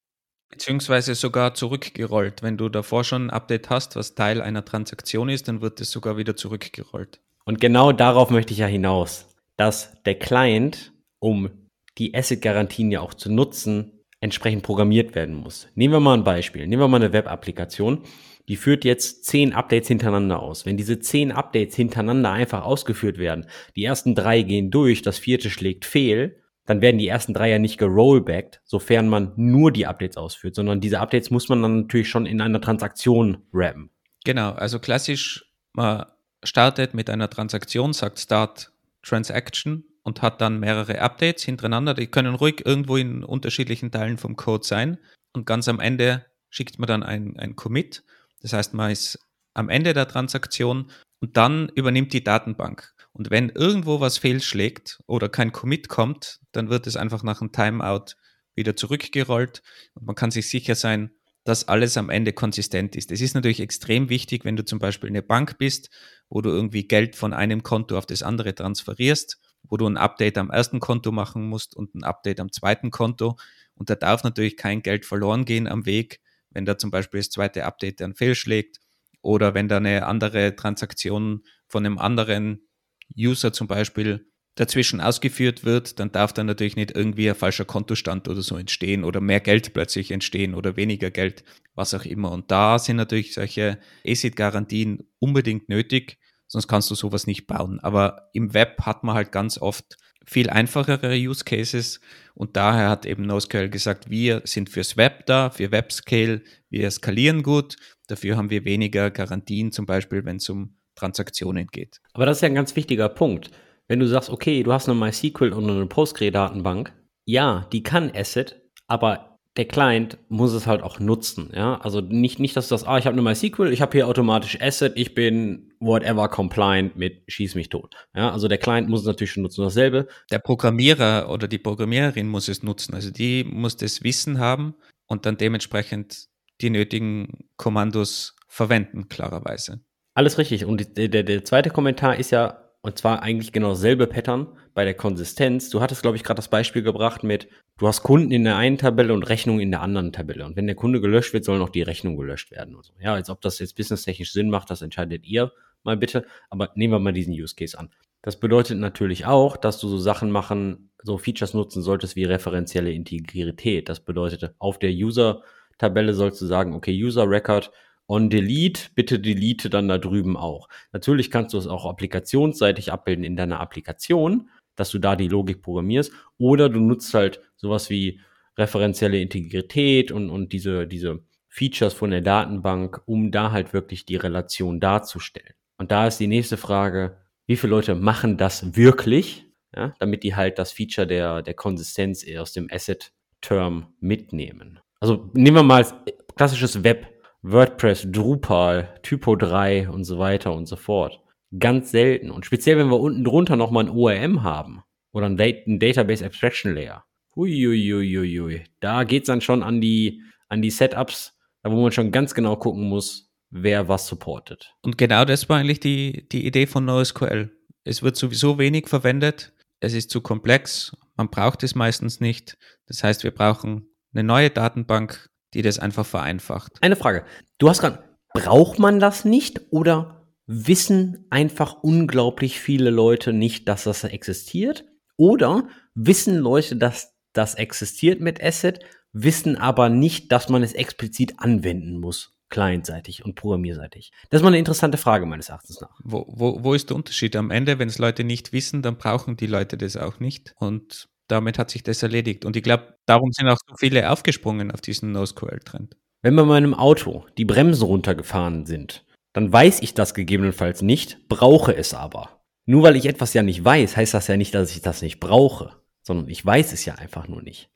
Beziehungsweise sogar zurückgerollt. Wenn du davor schon ein Update hast, was Teil einer Transaktion ist, dann wird es sogar wieder zurückgerollt. Und genau darauf möchte ich ja hinaus dass der Client, um die Asset-Garantien ja auch zu nutzen, entsprechend programmiert werden muss. Nehmen wir mal ein Beispiel. Nehmen wir mal eine Web-Applikation. Die führt jetzt zehn Updates hintereinander aus. Wenn diese zehn Updates hintereinander einfach ausgeführt werden, die ersten drei gehen durch, das vierte schlägt fehl, dann werden die ersten drei ja nicht gerollbackt, sofern man nur die Updates ausführt, sondern diese Updates muss man dann natürlich schon in einer Transaktion rappen. Genau, also klassisch, man startet mit einer Transaktion, sagt Start Transaction und hat dann mehrere Updates hintereinander. Die können ruhig irgendwo in unterschiedlichen Teilen vom Code sein. Und ganz am Ende schickt man dann ein, ein Commit. Das heißt, man ist am Ende der Transaktion und dann übernimmt die Datenbank. Und wenn irgendwo was fehlschlägt oder kein Commit kommt, dann wird es einfach nach einem Timeout wieder zurückgerollt und man kann sich sicher sein, dass alles am Ende konsistent ist. Es ist natürlich extrem wichtig, wenn du zum Beispiel eine Bank bist, wo du irgendwie Geld von einem Konto auf das andere transferierst, wo du ein Update am ersten Konto machen musst und ein Update am zweiten Konto. Und da darf natürlich kein Geld verloren gehen am Weg, wenn da zum Beispiel das zweite Update dann fehlschlägt oder wenn da eine andere Transaktion von einem anderen User zum Beispiel dazwischen ausgeführt wird, dann darf da natürlich nicht irgendwie ein falscher Kontostand oder so entstehen oder mehr Geld plötzlich entstehen oder weniger Geld, was auch immer. Und da sind natürlich solche ACID-Garantien unbedingt nötig, sonst kannst du sowas nicht bauen. Aber im Web hat man halt ganz oft viel einfachere Use Cases. Und daher hat eben NoSQL gesagt, wir sind fürs Web da, für WebScale, wir skalieren gut, dafür haben wir weniger Garantien, zum Beispiel wenn es um Transaktionen geht. Aber das ist ja ein ganz wichtiger Punkt. Wenn du sagst, okay, du hast eine MySQL und eine Postgre-Datenbank, ja, die kann Asset, aber der Client muss es halt auch nutzen, ja. Also nicht, nicht, dass du sagst, ah, ich habe eine MySQL, ich habe hier automatisch Asset, ich bin whatever compliant mit schieß mich tot. Ja, also der Client muss es natürlich schon nutzen. Dasselbe. Der Programmierer oder die Programmiererin muss es nutzen. Also die muss das Wissen haben und dann dementsprechend die nötigen Kommandos verwenden, klarerweise. Alles richtig. Und der, der, der zweite Kommentar ist ja, und zwar eigentlich genau dasselbe Pattern bei der Konsistenz. Du hattest, glaube ich, gerade das Beispiel gebracht mit, du hast Kunden in der einen Tabelle und Rechnungen in der anderen Tabelle. Und wenn der Kunde gelöscht wird, soll noch die Rechnung gelöscht werden. So. Ja, als ob das jetzt businesstechnisch Sinn macht, das entscheidet ihr mal bitte. Aber nehmen wir mal diesen Use Case an. Das bedeutet natürlich auch, dass du so Sachen machen, so Features nutzen solltest wie referenzielle Integrität. Das bedeutet, auf der User-Tabelle sollst du sagen, okay, User Record on Delete, bitte delete dann da drüben auch. Natürlich kannst du es auch applikationsseitig abbilden in deiner Applikation, dass du da die Logik programmierst, oder du nutzt halt sowas wie referenzielle Integrität und, und diese, diese Features von der Datenbank, um da halt wirklich die Relation darzustellen. Und da ist die nächste Frage, wie viele Leute machen das wirklich, ja, damit die halt das Feature der, der Konsistenz aus dem Asset-Term mitnehmen. Also nehmen wir mal klassisches Web WordPress, Drupal, Typo 3 und so weiter und so fort. Ganz selten. Und speziell, wenn wir unten drunter nochmal ein ORM haben oder ein, Database Abstraction Layer. Uiuiuiui. Da geht's dann schon an die, an die Setups, da wo man schon ganz genau gucken muss, wer was supportet. Und genau das war eigentlich die, die Idee von NoSQL. Es wird sowieso wenig verwendet, es ist zu komplex, man braucht es meistens nicht. Das heißt, wir brauchen eine neue Datenbank, die das einfach vereinfacht. Eine Frage. Du hast gerade, braucht man das nicht oder wissen einfach unglaublich viele Leute nicht, dass das existiert? Oder wissen Leute, dass das existiert mit Asset, wissen aber nicht, dass man es explizit anwenden muss? clientseitig und programmierseitig? Das ist mal eine interessante Frage meines Erachtens nach. Wo, wo, wo ist der Unterschied? Am Ende, wenn es Leute nicht wissen, dann brauchen die Leute das auch nicht. Und damit hat sich das erledigt. Und ich glaube, darum sind auch so viele aufgesprungen auf diesen NoSQL-Trend. Wenn bei meinem Auto die Bremsen runtergefahren sind, dann weiß ich das gegebenenfalls nicht, brauche es aber. Nur weil ich etwas ja nicht weiß, heißt das ja nicht, dass ich das nicht brauche, sondern ich weiß es ja einfach nur nicht.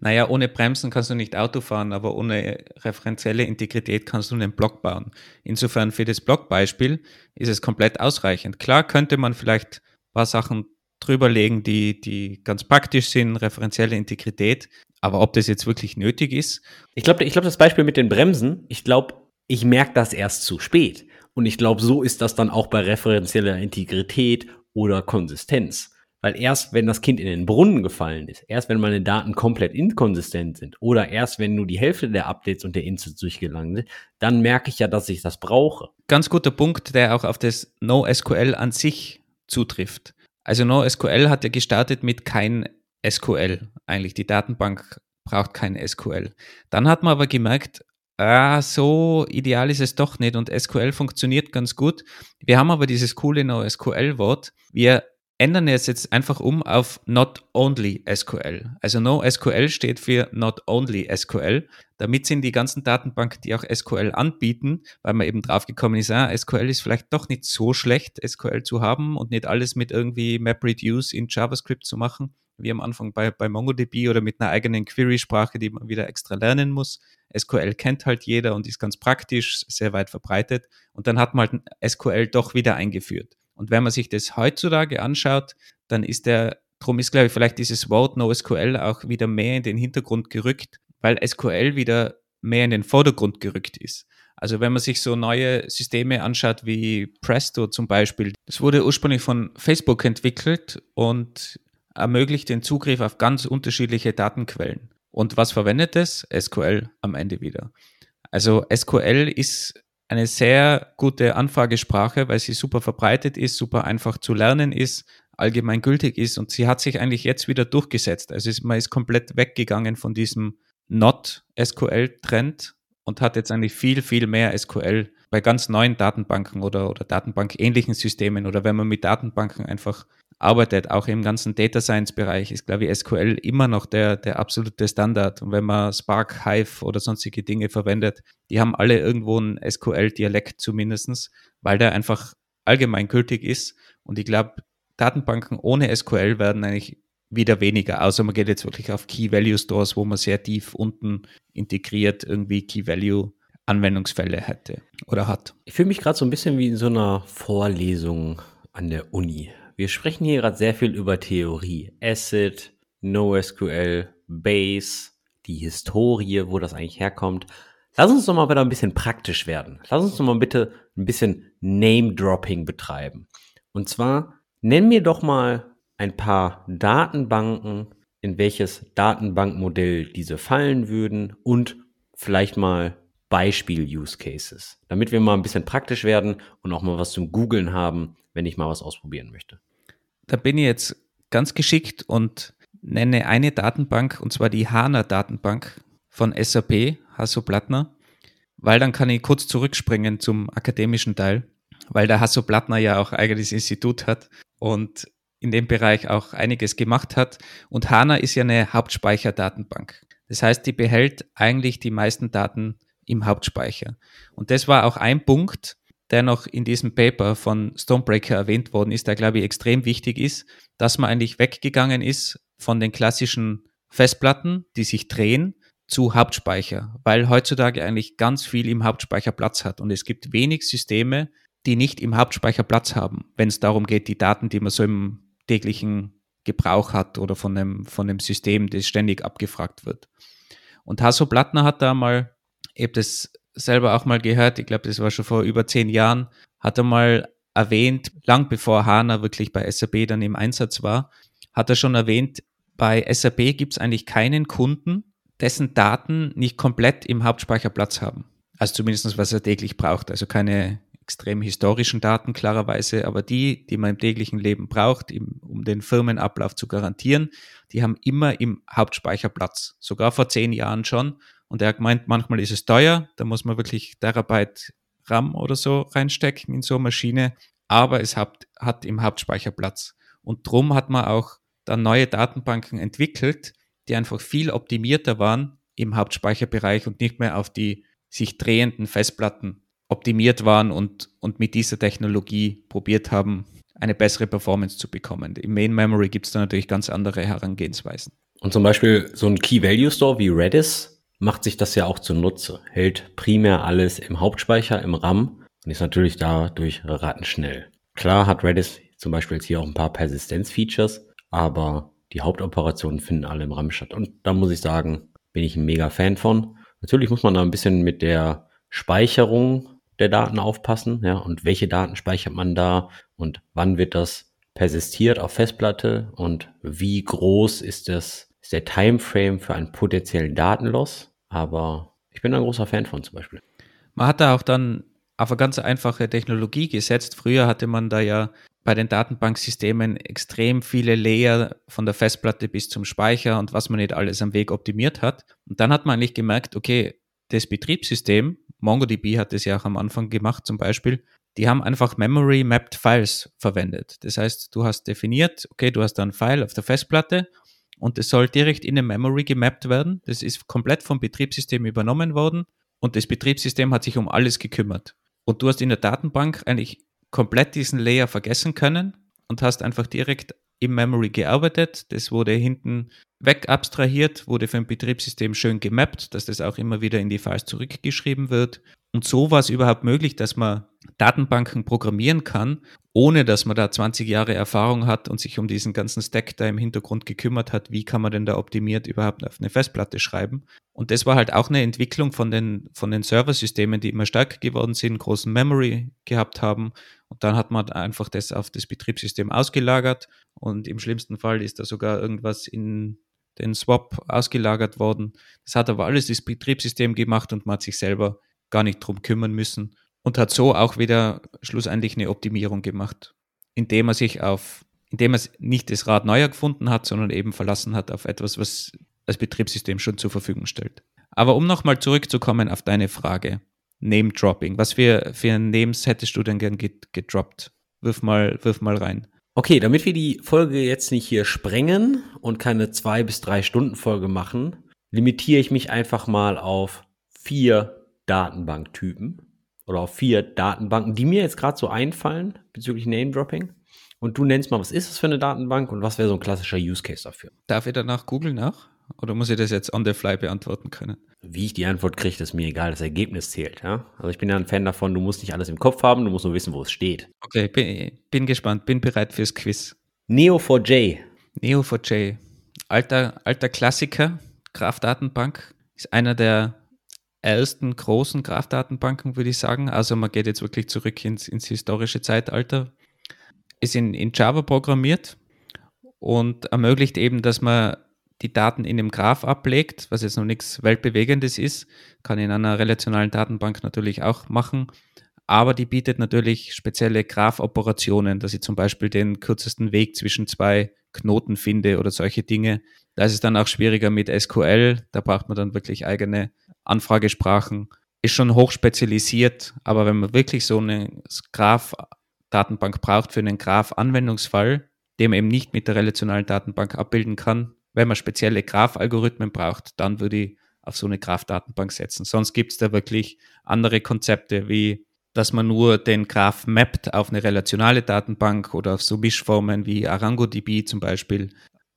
Naja, ohne Bremsen kannst du nicht Auto fahren, aber ohne referenzielle Integrität kannst du einen Block bauen. Insofern für das Blockbeispiel ist es komplett ausreichend. Klar könnte man vielleicht ein paar Sachen drüberlegen, die, die ganz praktisch sind, referenzielle Integrität, aber ob das jetzt wirklich nötig ist? Ich glaube, ich glaube, das Beispiel mit den Bremsen, ich glaube, ich merke das erst zu spät. Und ich glaube, so ist das dann auch bei referenzieller Integrität oder Konsistenz. Weil erst, wenn das Kind in den Brunnen gefallen ist, erst wenn meine Daten komplett inkonsistent sind oder erst wenn nur die Hälfte der Updates und der Instances durchgelangt sind, dann merke ich ja, dass ich das brauche. Ganz guter Punkt, der auch auf das NoSQL an sich zutrifft. Also NoSQL hat ja gestartet mit kein SQL. Eigentlich die Datenbank braucht kein SQL. Dann hat man aber gemerkt, ah, so ideal ist es doch nicht und SQL funktioniert ganz gut. Wir haben aber dieses coole NoSQL-Wort. Wir ändern es jetzt einfach um auf Not Only SQL. Also NoSQL steht für Not Only SQL. Damit sind die ganzen Datenbanken, die auch SQL anbieten, weil man eben draufgekommen ist, ah, SQL ist vielleicht doch nicht so schlecht, SQL zu haben und nicht alles mit irgendwie MapReduce in JavaScript zu machen, wie am Anfang bei, bei MongoDB oder mit einer eigenen Query-Sprache, die man wieder extra lernen muss. SQL kennt halt jeder und ist ganz praktisch, sehr weit verbreitet. Und dann hat man halt SQL doch wieder eingeführt. Und wenn man sich das heutzutage anschaut, dann ist der, drum ist, glaube ich, vielleicht dieses Wort NoSQL auch wieder mehr in den Hintergrund gerückt, weil SQL wieder mehr in den Vordergrund gerückt ist. Also wenn man sich so neue Systeme anschaut wie Presto zum Beispiel, das wurde ursprünglich von Facebook entwickelt und ermöglicht den Zugriff auf ganz unterschiedliche Datenquellen. Und was verwendet es? SQL am Ende wieder. Also SQL ist eine sehr gute Anfragesprache, weil sie super verbreitet ist, super einfach zu lernen ist, allgemein gültig ist und sie hat sich eigentlich jetzt wieder durchgesetzt. Also man ist komplett weggegangen von diesem Not-SQL-Trend und hat jetzt eigentlich viel, viel mehr SQL bei ganz neuen Datenbanken oder, oder Datenbank-ähnlichen Systemen oder wenn man mit Datenbanken einfach arbeitet, auch im ganzen Data Science Bereich, ist, glaube ich, SQL immer noch der, der absolute Standard. Und wenn man Spark, Hive oder sonstige Dinge verwendet, die haben alle irgendwo einen SQL-Dialekt zumindestens, weil der einfach allgemein gültig ist. Und ich glaube, Datenbanken ohne SQL werden eigentlich wieder weniger, außer man geht jetzt wirklich auf Key Value Stores, wo man sehr tief unten integriert irgendwie Key Value Anwendungsfälle hätte oder hat. Ich fühle mich gerade so ein bisschen wie in so einer Vorlesung an der Uni. Wir sprechen hier gerade sehr viel über Theorie. Acid, NoSQL, Base, die Historie, wo das eigentlich herkommt. Lass uns doch mal wieder ein bisschen praktisch werden. Lass uns doch mal bitte ein bisschen Name-Dropping betreiben. Und zwar nenn mir doch mal ein paar Datenbanken, in welches Datenbankmodell diese fallen würden und vielleicht mal Beispiel-Use-Cases, damit wir mal ein bisschen praktisch werden und auch mal was zum Googlen haben, wenn ich mal was ausprobieren möchte da bin ich jetzt ganz geschickt und nenne eine Datenbank, und zwar die HANA-Datenbank von SAP, Hasso Plattner, weil dann kann ich kurz zurückspringen zum akademischen Teil, weil der Hasso Plattner ja auch eigenes Institut hat und in dem Bereich auch einiges gemacht hat. Und HANA ist ja eine Hauptspeicherdatenbank. Das heißt, die behält eigentlich die meisten Daten im Hauptspeicher. Und das war auch ein Punkt, der noch in diesem Paper von Stonebreaker erwähnt worden ist, der, glaube ich, extrem wichtig ist, dass man eigentlich weggegangen ist von den klassischen Festplatten, die sich drehen, zu Hauptspeicher, weil heutzutage eigentlich ganz viel im Hauptspeicher Platz hat und es gibt wenig Systeme, die nicht im Hauptspeicher Platz haben, wenn es darum geht, die Daten, die man so im täglichen Gebrauch hat oder von einem, von einem System, das ständig abgefragt wird. Und Hasso Plattner hat da mal, habe das selber auch mal gehört, ich glaube, das war schon vor über zehn Jahren, hat er mal erwähnt, lang bevor HANA wirklich bei SAP dann im Einsatz war, hat er schon erwähnt, bei SAP gibt es eigentlich keinen Kunden, dessen Daten nicht komplett im Hauptspeicher Platz haben. Also zumindest was er täglich braucht. Also keine extrem historischen Daten klarerweise, aber die, die man im täglichen Leben braucht, um den Firmenablauf zu garantieren, die haben immer im Hauptspeicher Platz. Sogar vor zehn Jahren schon. Und er hat gemeint, manchmal ist es teuer, da muss man wirklich Terabyte RAM oder so reinstecken in so eine Maschine, aber es hat, hat im Hauptspeicher Platz. Und drum hat man auch dann neue Datenbanken entwickelt, die einfach viel optimierter waren im Hauptspeicherbereich und nicht mehr auf die sich drehenden Festplatten optimiert waren und, und mit dieser Technologie probiert haben, eine bessere Performance zu bekommen. Im Main Memory gibt es da natürlich ganz andere Herangehensweisen. Und zum Beispiel so ein Key Value Store wie Redis macht sich das ja auch zunutze, hält primär alles im Hauptspeicher, im RAM und ist natürlich dadurch rattenschnell. Klar hat Redis zum Beispiel jetzt hier auch ein paar Persistenz-Features, aber die Hauptoperationen finden alle im RAM statt. Und da muss ich sagen, bin ich ein mega Fan von. Natürlich muss man da ein bisschen mit der Speicherung der Daten aufpassen, ja, und welche Daten speichert man da und wann wird das persistiert auf Festplatte und wie groß ist das, ist der Timeframe für einen potenziellen Datenloss. Aber ich bin ein großer Fan von zum Beispiel. Man hat da auch dann auf eine ganz einfache Technologie gesetzt. Früher hatte man da ja bei den Datenbanksystemen extrem viele Layer von der Festplatte bis zum Speicher und was man nicht alles am Weg optimiert hat. Und dann hat man eigentlich gemerkt, okay, das Betriebssystem, MongoDB hat das ja auch am Anfang gemacht zum Beispiel, die haben einfach Memory Mapped Files verwendet. Das heißt, du hast definiert, okay, du hast da ein File auf der Festplatte und es soll direkt in eine Memory gemappt werden. Das ist komplett vom Betriebssystem übernommen worden und das Betriebssystem hat sich um alles gekümmert. Und du hast in der Datenbank eigentlich komplett diesen Layer vergessen können und hast einfach direkt im Memory gearbeitet. Das wurde hinten weg abstrahiert, wurde ein Betriebssystem schön gemappt, dass das auch immer wieder in die Files zurückgeschrieben wird. Und so war es überhaupt möglich, dass man Datenbanken programmieren kann, ohne dass man da 20 Jahre Erfahrung hat und sich um diesen ganzen Stack da im Hintergrund gekümmert hat, wie kann man denn da optimiert überhaupt auf eine Festplatte schreiben. Und das war halt auch eine Entwicklung von den, von den Serversystemen, die immer stärker geworden sind, großen Memory gehabt haben. Und dann hat man einfach das auf das Betriebssystem ausgelagert und im schlimmsten Fall ist da sogar irgendwas in den Swap ausgelagert worden. Das hat aber alles das Betriebssystem gemacht und man hat sich selber gar nicht drum kümmern müssen und hat so auch wieder schlussendlich eine Optimierung gemacht, indem er sich auf, indem er nicht das Rad neu erfunden hat, sondern eben verlassen hat auf etwas, was das Betriebssystem schon zur Verfügung stellt. Aber um nochmal zurückzukommen auf deine Frage, Name Dropping, was für, für Names hättest du denn gern gedroppt? Wirf mal, wirf mal rein. Okay, damit wir die Folge jetzt nicht hier sprengen und keine zwei bis drei Stunden Folge machen, limitiere ich mich einfach mal auf vier Datenbanktypen oder auf vier Datenbanken, die mir jetzt gerade so einfallen bezüglich Name Dropping. Und du nennst mal, was ist das für eine Datenbank und was wäre so ein klassischer Use Case dafür? Darf ich danach googeln nach? Oder muss ich das jetzt on the fly beantworten können? Wie ich die Antwort kriege, ist mir egal. Das Ergebnis zählt. Ja? Also ich bin ja ein Fan davon, du musst nicht alles im Kopf haben, du musst nur wissen, wo es steht. Okay, bin, bin gespannt, bin bereit fürs Quiz. Neo4j. Neo4j. Alter, alter Klassiker, Graph-Datenbank. Ist einer der ersten großen Graph-Datenbanken, würde ich sagen. Also man geht jetzt wirklich zurück ins, ins historische Zeitalter. Ist in, in Java programmiert und ermöglicht eben, dass man die Daten in dem Graph ablegt, was jetzt noch nichts Weltbewegendes ist, kann in einer relationalen Datenbank natürlich auch machen, aber die bietet natürlich spezielle Graph-Operationen, dass ich zum Beispiel den kürzesten Weg zwischen zwei Knoten finde oder solche Dinge. Da ist es dann auch schwieriger mit SQL, da braucht man dann wirklich eigene Anfragesprachen. Ist schon hoch spezialisiert, aber wenn man wirklich so eine Graph-Datenbank braucht für einen Graph-Anwendungsfall, den man eben nicht mit der relationalen Datenbank abbilden kann, wenn man spezielle Graph-Algorithmen braucht, dann würde ich auf so eine Graph-Datenbank setzen. Sonst gibt es da wirklich andere Konzepte, wie dass man nur den Graph mappt auf eine relationale Datenbank oder auf so Mischformen wie ArangoDB zum Beispiel.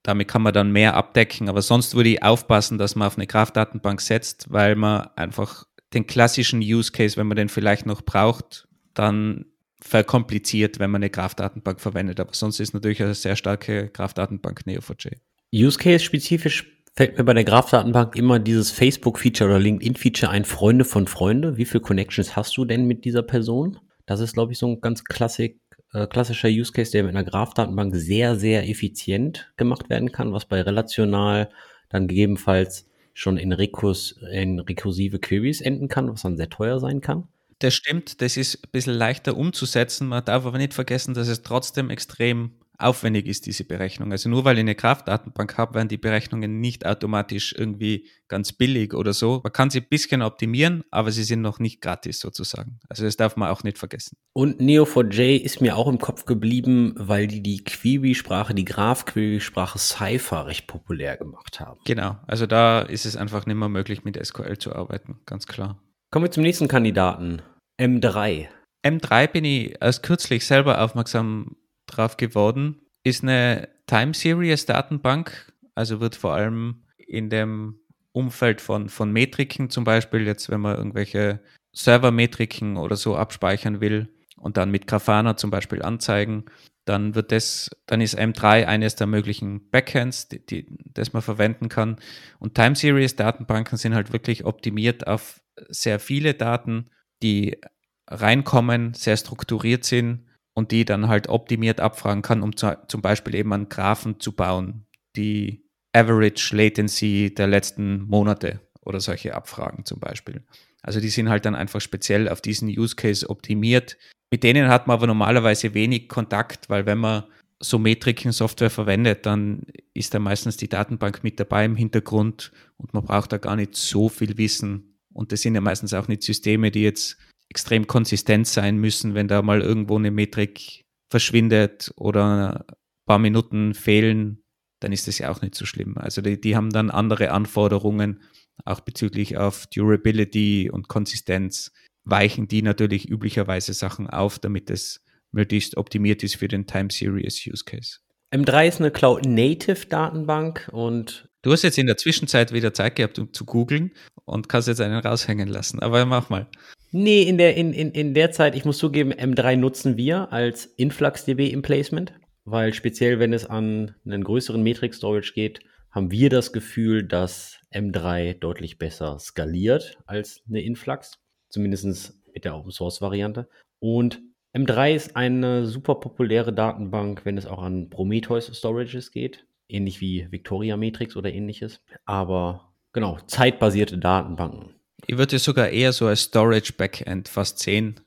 Damit kann man dann mehr abdecken. Aber sonst würde ich aufpassen, dass man auf eine Graph-Datenbank setzt, weil man einfach den klassischen Use Case, wenn man den vielleicht noch braucht, dann verkompliziert, wenn man eine Graph-Datenbank verwendet. Aber sonst ist natürlich eine sehr starke Graph-Datenbank Neo4j. Use Case spezifisch fällt mir bei der Graph-Datenbank immer dieses Facebook-Feature oder LinkedIn-Feature ein, Freunde von Freunde. Wie viele Connections hast du denn mit dieser Person? Das ist, glaube ich, so ein ganz klassik, äh, klassischer Use Case, der mit einer Graph-Datenbank sehr, sehr effizient gemacht werden kann, was bei relational dann gegebenenfalls schon in, Rekurs, in rekursive Queries enden kann, was dann sehr teuer sein kann. Das stimmt, das ist ein bisschen leichter umzusetzen. Man darf aber nicht vergessen, dass es trotzdem extrem aufwendig ist, diese Berechnung. Also nur weil ich eine Kraftdatenbank habe, werden die Berechnungen nicht automatisch irgendwie ganz billig oder so. Man kann sie ein bisschen optimieren, aber sie sind noch nicht gratis sozusagen. Also das darf man auch nicht vergessen. Und Neo4j ist mir auch im Kopf geblieben, weil die die Query-Sprache, die Graph-Query-Sprache Cypher recht populär gemacht haben. Genau, also da ist es einfach nicht mehr möglich, mit SQL zu arbeiten, ganz klar. Kommen wir zum nächsten Kandidaten, M3. M3 bin ich erst kürzlich selber aufmerksam drauf geworden, ist eine Time Series Datenbank, also wird vor allem in dem Umfeld von, von Metriken zum Beispiel, jetzt wenn man irgendwelche Servermetriken oder so abspeichern will und dann mit Grafana zum Beispiel anzeigen, dann wird das, dann ist M3 eines der möglichen Backends, die, die, das man verwenden kann. Und Time Series Datenbanken sind halt wirklich optimiert auf sehr viele Daten, die reinkommen, sehr strukturiert sind und die dann halt optimiert abfragen kann, um zu, zum Beispiel eben einen Graphen zu bauen, die Average Latency der letzten Monate oder solche Abfragen zum Beispiel. Also die sind halt dann einfach speziell auf diesen Use Case optimiert. Mit denen hat man aber normalerweise wenig Kontakt, weil wenn man so Metriken-Software verwendet, dann ist da meistens die Datenbank mit dabei im Hintergrund und man braucht da gar nicht so viel Wissen. Und das sind ja meistens auch nicht Systeme, die jetzt extrem konsistent sein müssen, wenn da mal irgendwo eine Metrik verschwindet oder ein paar Minuten fehlen, dann ist das ja auch nicht so schlimm. Also die, die haben dann andere Anforderungen, auch bezüglich auf Durability und Konsistenz, weichen die natürlich üblicherweise Sachen auf, damit es möglichst optimiert ist für den Time Series Use Case. M3 ist eine Cloud Native Datenbank und Du hast jetzt in der Zwischenzeit wieder Zeit gehabt, um zu googeln und kannst jetzt einen raushängen lassen. Aber mach mal. Nee, in der, in, in, in der Zeit, ich muss zugeben, M3 nutzen wir als InfluxDB im Placement, weil speziell, wenn es an einen größeren Metric Storage geht, haben wir das Gefühl, dass M3 deutlich besser skaliert als eine Influx, zumindest mit der Open Source Variante. Und M3 ist eine super populäre Datenbank, wenn es auch an Prometheus Storages geht, ähnlich wie Victoria Matrix oder ähnliches. Aber genau, zeitbasierte Datenbanken. Ich würde es sogar eher so als Storage Backend fast sehen.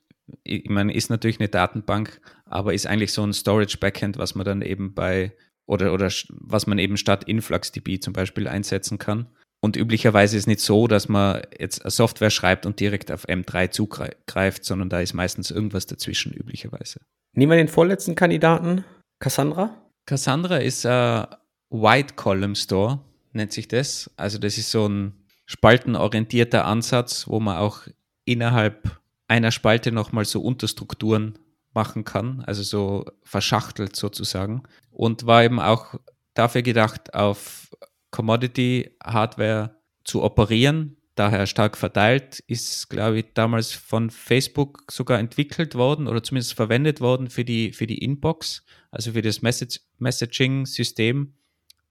Ich meine, ist natürlich eine Datenbank, aber ist eigentlich so ein Storage Backend, was man dann eben bei oder, oder was man eben statt InfluxDB zum Beispiel einsetzen kann. Und üblicherweise ist es nicht so, dass man jetzt Software schreibt und direkt auf M3 zugreift, sondern da ist meistens irgendwas dazwischen üblicherweise. Nehmen wir den vorletzten Kandidaten, Cassandra. Cassandra ist ein White Column Store, nennt sich das. Also das ist so ein spaltenorientierter Ansatz, wo man auch innerhalb einer Spalte nochmal so Unterstrukturen machen kann, also so verschachtelt sozusagen. Und war eben auch dafür gedacht, auf Commodity-Hardware zu operieren, daher stark verteilt, ist, glaube ich, damals von Facebook sogar entwickelt worden oder zumindest verwendet worden für die, für die Inbox, also für das Message Messaging-System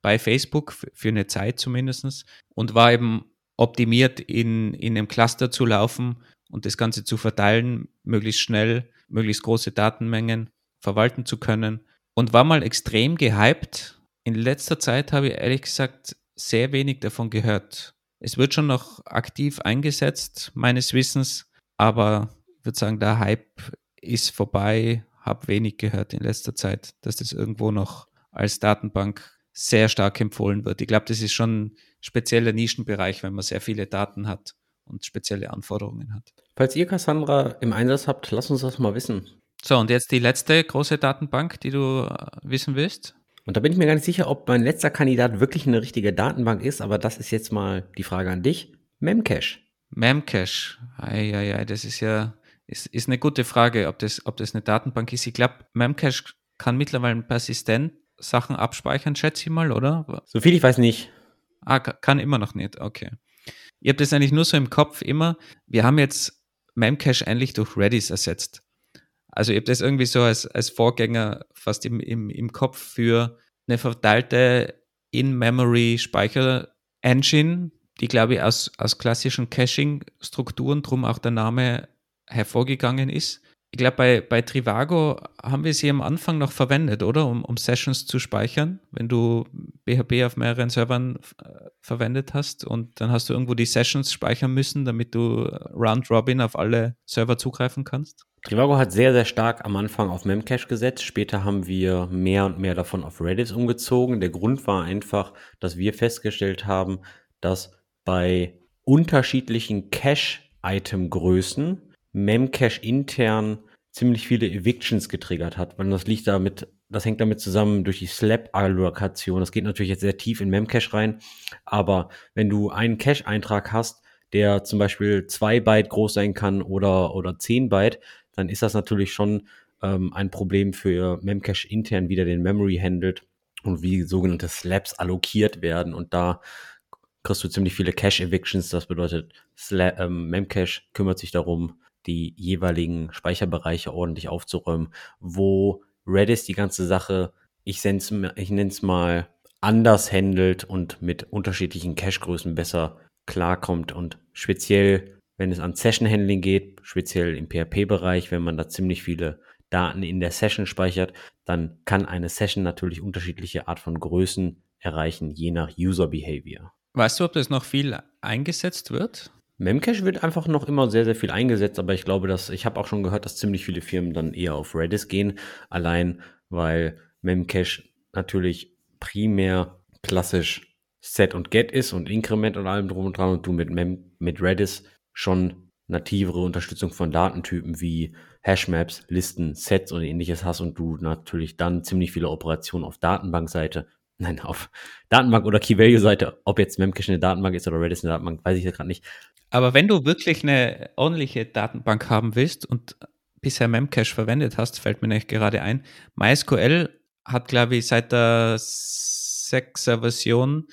bei Facebook, für eine Zeit zumindest, und war eben optimiert in, in einem Cluster zu laufen und das Ganze zu verteilen, möglichst schnell, möglichst große Datenmengen verwalten zu können. Und war mal extrem gehypt. In letzter Zeit habe ich ehrlich gesagt sehr wenig davon gehört. Es wird schon noch aktiv eingesetzt, meines Wissens, aber ich würde sagen, der Hype ist vorbei. Habe wenig gehört in letzter Zeit, dass das irgendwo noch als Datenbank sehr stark empfohlen wird. Ich glaube, das ist schon spezieller Nischenbereich, wenn man sehr viele Daten hat und spezielle Anforderungen hat. Falls ihr Cassandra im Einsatz habt, lasst uns das mal wissen. So, und jetzt die letzte große Datenbank, die du äh, wissen willst. Und da bin ich mir gar nicht sicher, ob mein letzter Kandidat wirklich eine richtige Datenbank ist, aber das ist jetzt mal die Frage an dich. Memcache. Memcache. Eieiei, das ist ja, ist, ist eine gute Frage, ob das, ob das eine Datenbank ist. Ich glaube, Memcache kann mittlerweile persistent Sachen abspeichern, schätze ich mal, oder? Soviel ich weiß nicht. Ah, kann immer noch nicht, okay. Ihr habt das eigentlich nur so im Kopf immer. Wir haben jetzt Memcache eigentlich durch Redis ersetzt. Also ihr habt das irgendwie so als, als Vorgänger fast im, im, im Kopf für eine verteilte In-Memory-Speicher-Engine, die, glaube ich, aus, aus klassischen Caching-Strukturen, drum auch der Name hervorgegangen ist. Ich glaube, bei, bei Trivago haben wir sie am Anfang noch verwendet, oder? Um, um Sessions zu speichern, wenn du BHB auf mehreren Servern äh, verwendet hast und dann hast du irgendwo die Sessions speichern müssen, damit du Round Robin auf alle Server zugreifen kannst. Trivago hat sehr, sehr stark am Anfang auf Memcache gesetzt. Später haben wir mehr und mehr davon auf Redis umgezogen. Der Grund war einfach, dass wir festgestellt haben, dass bei unterschiedlichen Cache-Item-Größen Memcache intern ziemlich viele Evictions getriggert hat, weil das liegt damit, das hängt damit zusammen durch die Slap-Allokation. Das geht natürlich jetzt sehr tief in Memcache rein, aber wenn du einen Cache-Eintrag hast, der zum Beispiel zwei Byte groß sein kann oder, oder zehn Byte, dann ist das natürlich schon ähm, ein Problem für Memcache intern, wie der den Memory handelt und wie sogenannte Slaps allokiert werden und da kriegst du ziemlich viele Cache-Evictions. Das bedeutet, Sla ähm, Memcache kümmert sich darum, die jeweiligen Speicherbereiche ordentlich aufzuräumen, wo Redis die ganze Sache, ich, ich nenne es mal, anders handelt und mit unterschiedlichen Cache-Größen besser klarkommt und speziell, wenn es an Session-Handling geht, speziell im PHP-Bereich, wenn man da ziemlich viele Daten in der Session speichert, dann kann eine Session natürlich unterschiedliche Art von Größen erreichen, je nach User Behavior. Weißt du, ob das noch viel eingesetzt wird? Memcache wird einfach noch immer sehr, sehr viel eingesetzt, aber ich glaube, dass ich habe auch schon gehört, dass ziemlich viele Firmen dann eher auf Redis gehen, allein weil Memcache natürlich primär klassisch Set und Get ist und Increment und allem drum und dran und du mit, Mem mit Redis schon nativere Unterstützung von Datentypen wie Hashmaps, Listen, Sets und ähnliches hast und du natürlich dann ziemlich viele Operationen auf Datenbankseite nein, auf Datenbank oder Key-Value-Seite, ob jetzt Memcache eine Datenbank ist oder Redis eine Datenbank, weiß ich ja gerade nicht. Aber wenn du wirklich eine ordentliche Datenbank haben willst und bisher Memcache verwendet hast, fällt mir nicht gerade ein, MySQL hat, glaube ich, seit der 6er Version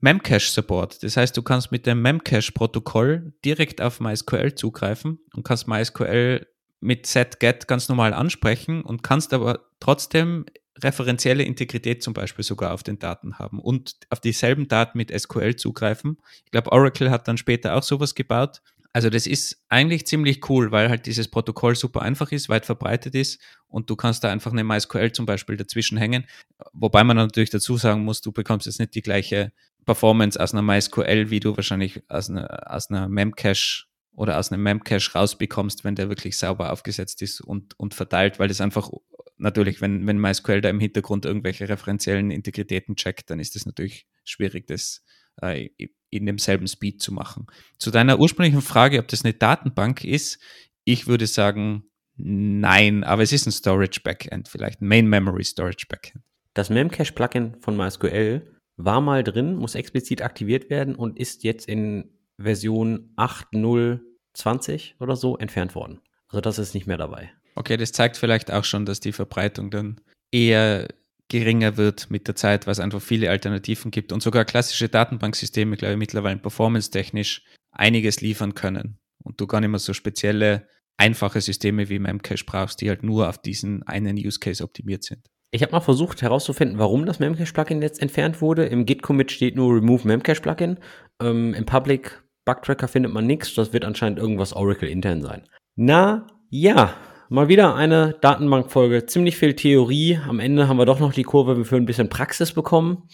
Memcache-Support. Das heißt, du kannst mit dem Memcache-Protokoll direkt auf MySQL zugreifen und kannst MySQL mit setGet ganz normal ansprechen und kannst aber trotzdem referenzielle Integrität zum Beispiel sogar auf den Daten haben und auf dieselben Daten mit SQL zugreifen. Ich glaube, Oracle hat dann später auch sowas gebaut. Also das ist eigentlich ziemlich cool, weil halt dieses Protokoll super einfach ist, weit verbreitet ist und du kannst da einfach eine MySQL zum Beispiel dazwischen hängen. Wobei man natürlich dazu sagen muss, du bekommst jetzt nicht die gleiche Performance aus einer MySQL, wie du wahrscheinlich aus einer, aus einer Memcache oder aus einem Memcache rausbekommst, wenn der wirklich sauber aufgesetzt ist und, und verteilt, weil das einfach natürlich, wenn, wenn MySQL da im Hintergrund irgendwelche referenziellen Integritäten checkt, dann ist es natürlich schwierig, das äh, in demselben Speed zu machen. Zu deiner ursprünglichen Frage, ob das eine Datenbank ist, ich würde sagen, nein, aber es ist ein Storage Backend, vielleicht ein Main Memory Storage Backend. Das Memcache Plugin von MySQL war mal drin, muss explizit aktiviert werden und ist jetzt in Version 8.0.20 oder so entfernt worden. Also das ist nicht mehr dabei. Okay, das zeigt vielleicht auch schon, dass die Verbreitung dann eher geringer wird mit der Zeit, weil es einfach viele Alternativen gibt und sogar klassische Datenbanksysteme, glaube ich, mittlerweile performance-technisch einiges liefern können und du gar nicht mehr so spezielle, einfache Systeme wie Memcache brauchst, die halt nur auf diesen einen Use Case optimiert sind. Ich habe mal versucht herauszufinden, warum das Memcache-Plugin jetzt entfernt wurde. Im Git-Commit steht nur Remove Memcache-Plugin. Ähm, Im Public Bug-Tracker findet man nichts. Das wird anscheinend irgendwas Oracle intern sein. Na ja, mal wieder eine Datenbankfolge. Ziemlich viel Theorie. Am Ende haben wir doch noch die Kurve für ein bisschen Praxis bekommen.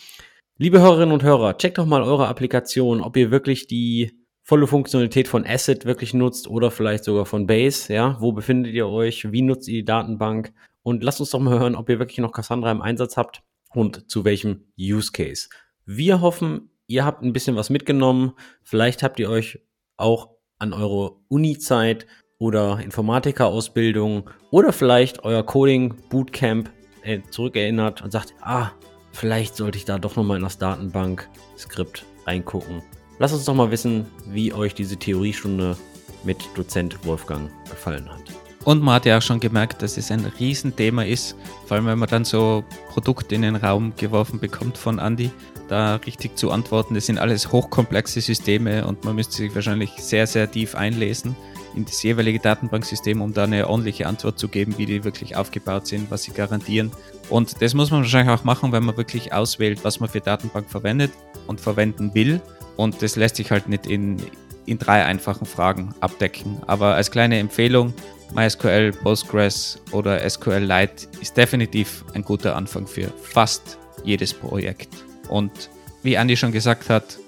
Liebe Hörerinnen und Hörer, checkt doch mal eure Applikation, ob ihr wirklich die volle Funktionalität von Asset wirklich nutzt oder vielleicht sogar von Base. Ja, wo befindet ihr euch? Wie nutzt ihr die Datenbank? Und lasst uns doch mal hören, ob ihr wirklich noch Cassandra im Einsatz habt und zu welchem Use Case. Wir hoffen, ihr habt ein bisschen was mitgenommen. Vielleicht habt ihr euch auch an eure Uni-Zeit oder Informatikerausbildung oder vielleicht euer Coding Bootcamp äh, zurückerinnert und sagt, ah, vielleicht sollte ich da doch nochmal in das Datenbank-Skript reingucken. Lasst uns doch mal wissen, wie euch diese Theoriestunde mit Dozent Wolfgang gefallen hat. Und man hat ja auch schon gemerkt, dass es ein Riesenthema ist, vor allem wenn man dann so Produkte in den Raum geworfen bekommt von Andy, da richtig zu antworten. Das sind alles hochkomplexe Systeme und man müsste sich wahrscheinlich sehr, sehr tief einlesen in das jeweilige Datenbanksystem, um da eine ordentliche Antwort zu geben, wie die wirklich aufgebaut sind, was sie garantieren. Und das muss man wahrscheinlich auch machen, wenn man wirklich auswählt, was man für Datenbank verwendet und verwenden will. Und das lässt sich halt nicht in, in drei einfachen Fragen abdecken. Aber als kleine Empfehlung, MySQL, Postgres oder SQLite ist definitiv ein guter Anfang für fast jedes Projekt. Und wie Andi schon gesagt hat,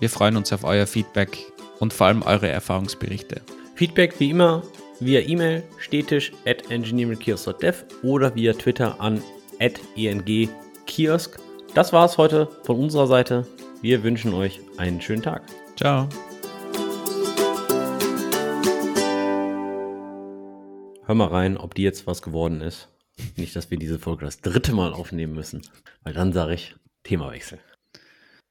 wir freuen uns auf euer Feedback und vor allem eure Erfahrungsberichte. Feedback wie immer via E-Mail stetisch at engineeringkiosk.dev oder via Twitter an at engkiosk. Das war es heute von unserer Seite. Wir wünschen euch einen schönen Tag. Ciao. Hör mal rein, ob die jetzt was geworden ist. Nicht, dass wir diese Folge das dritte Mal aufnehmen müssen, weil dann sage ich Themawechsel.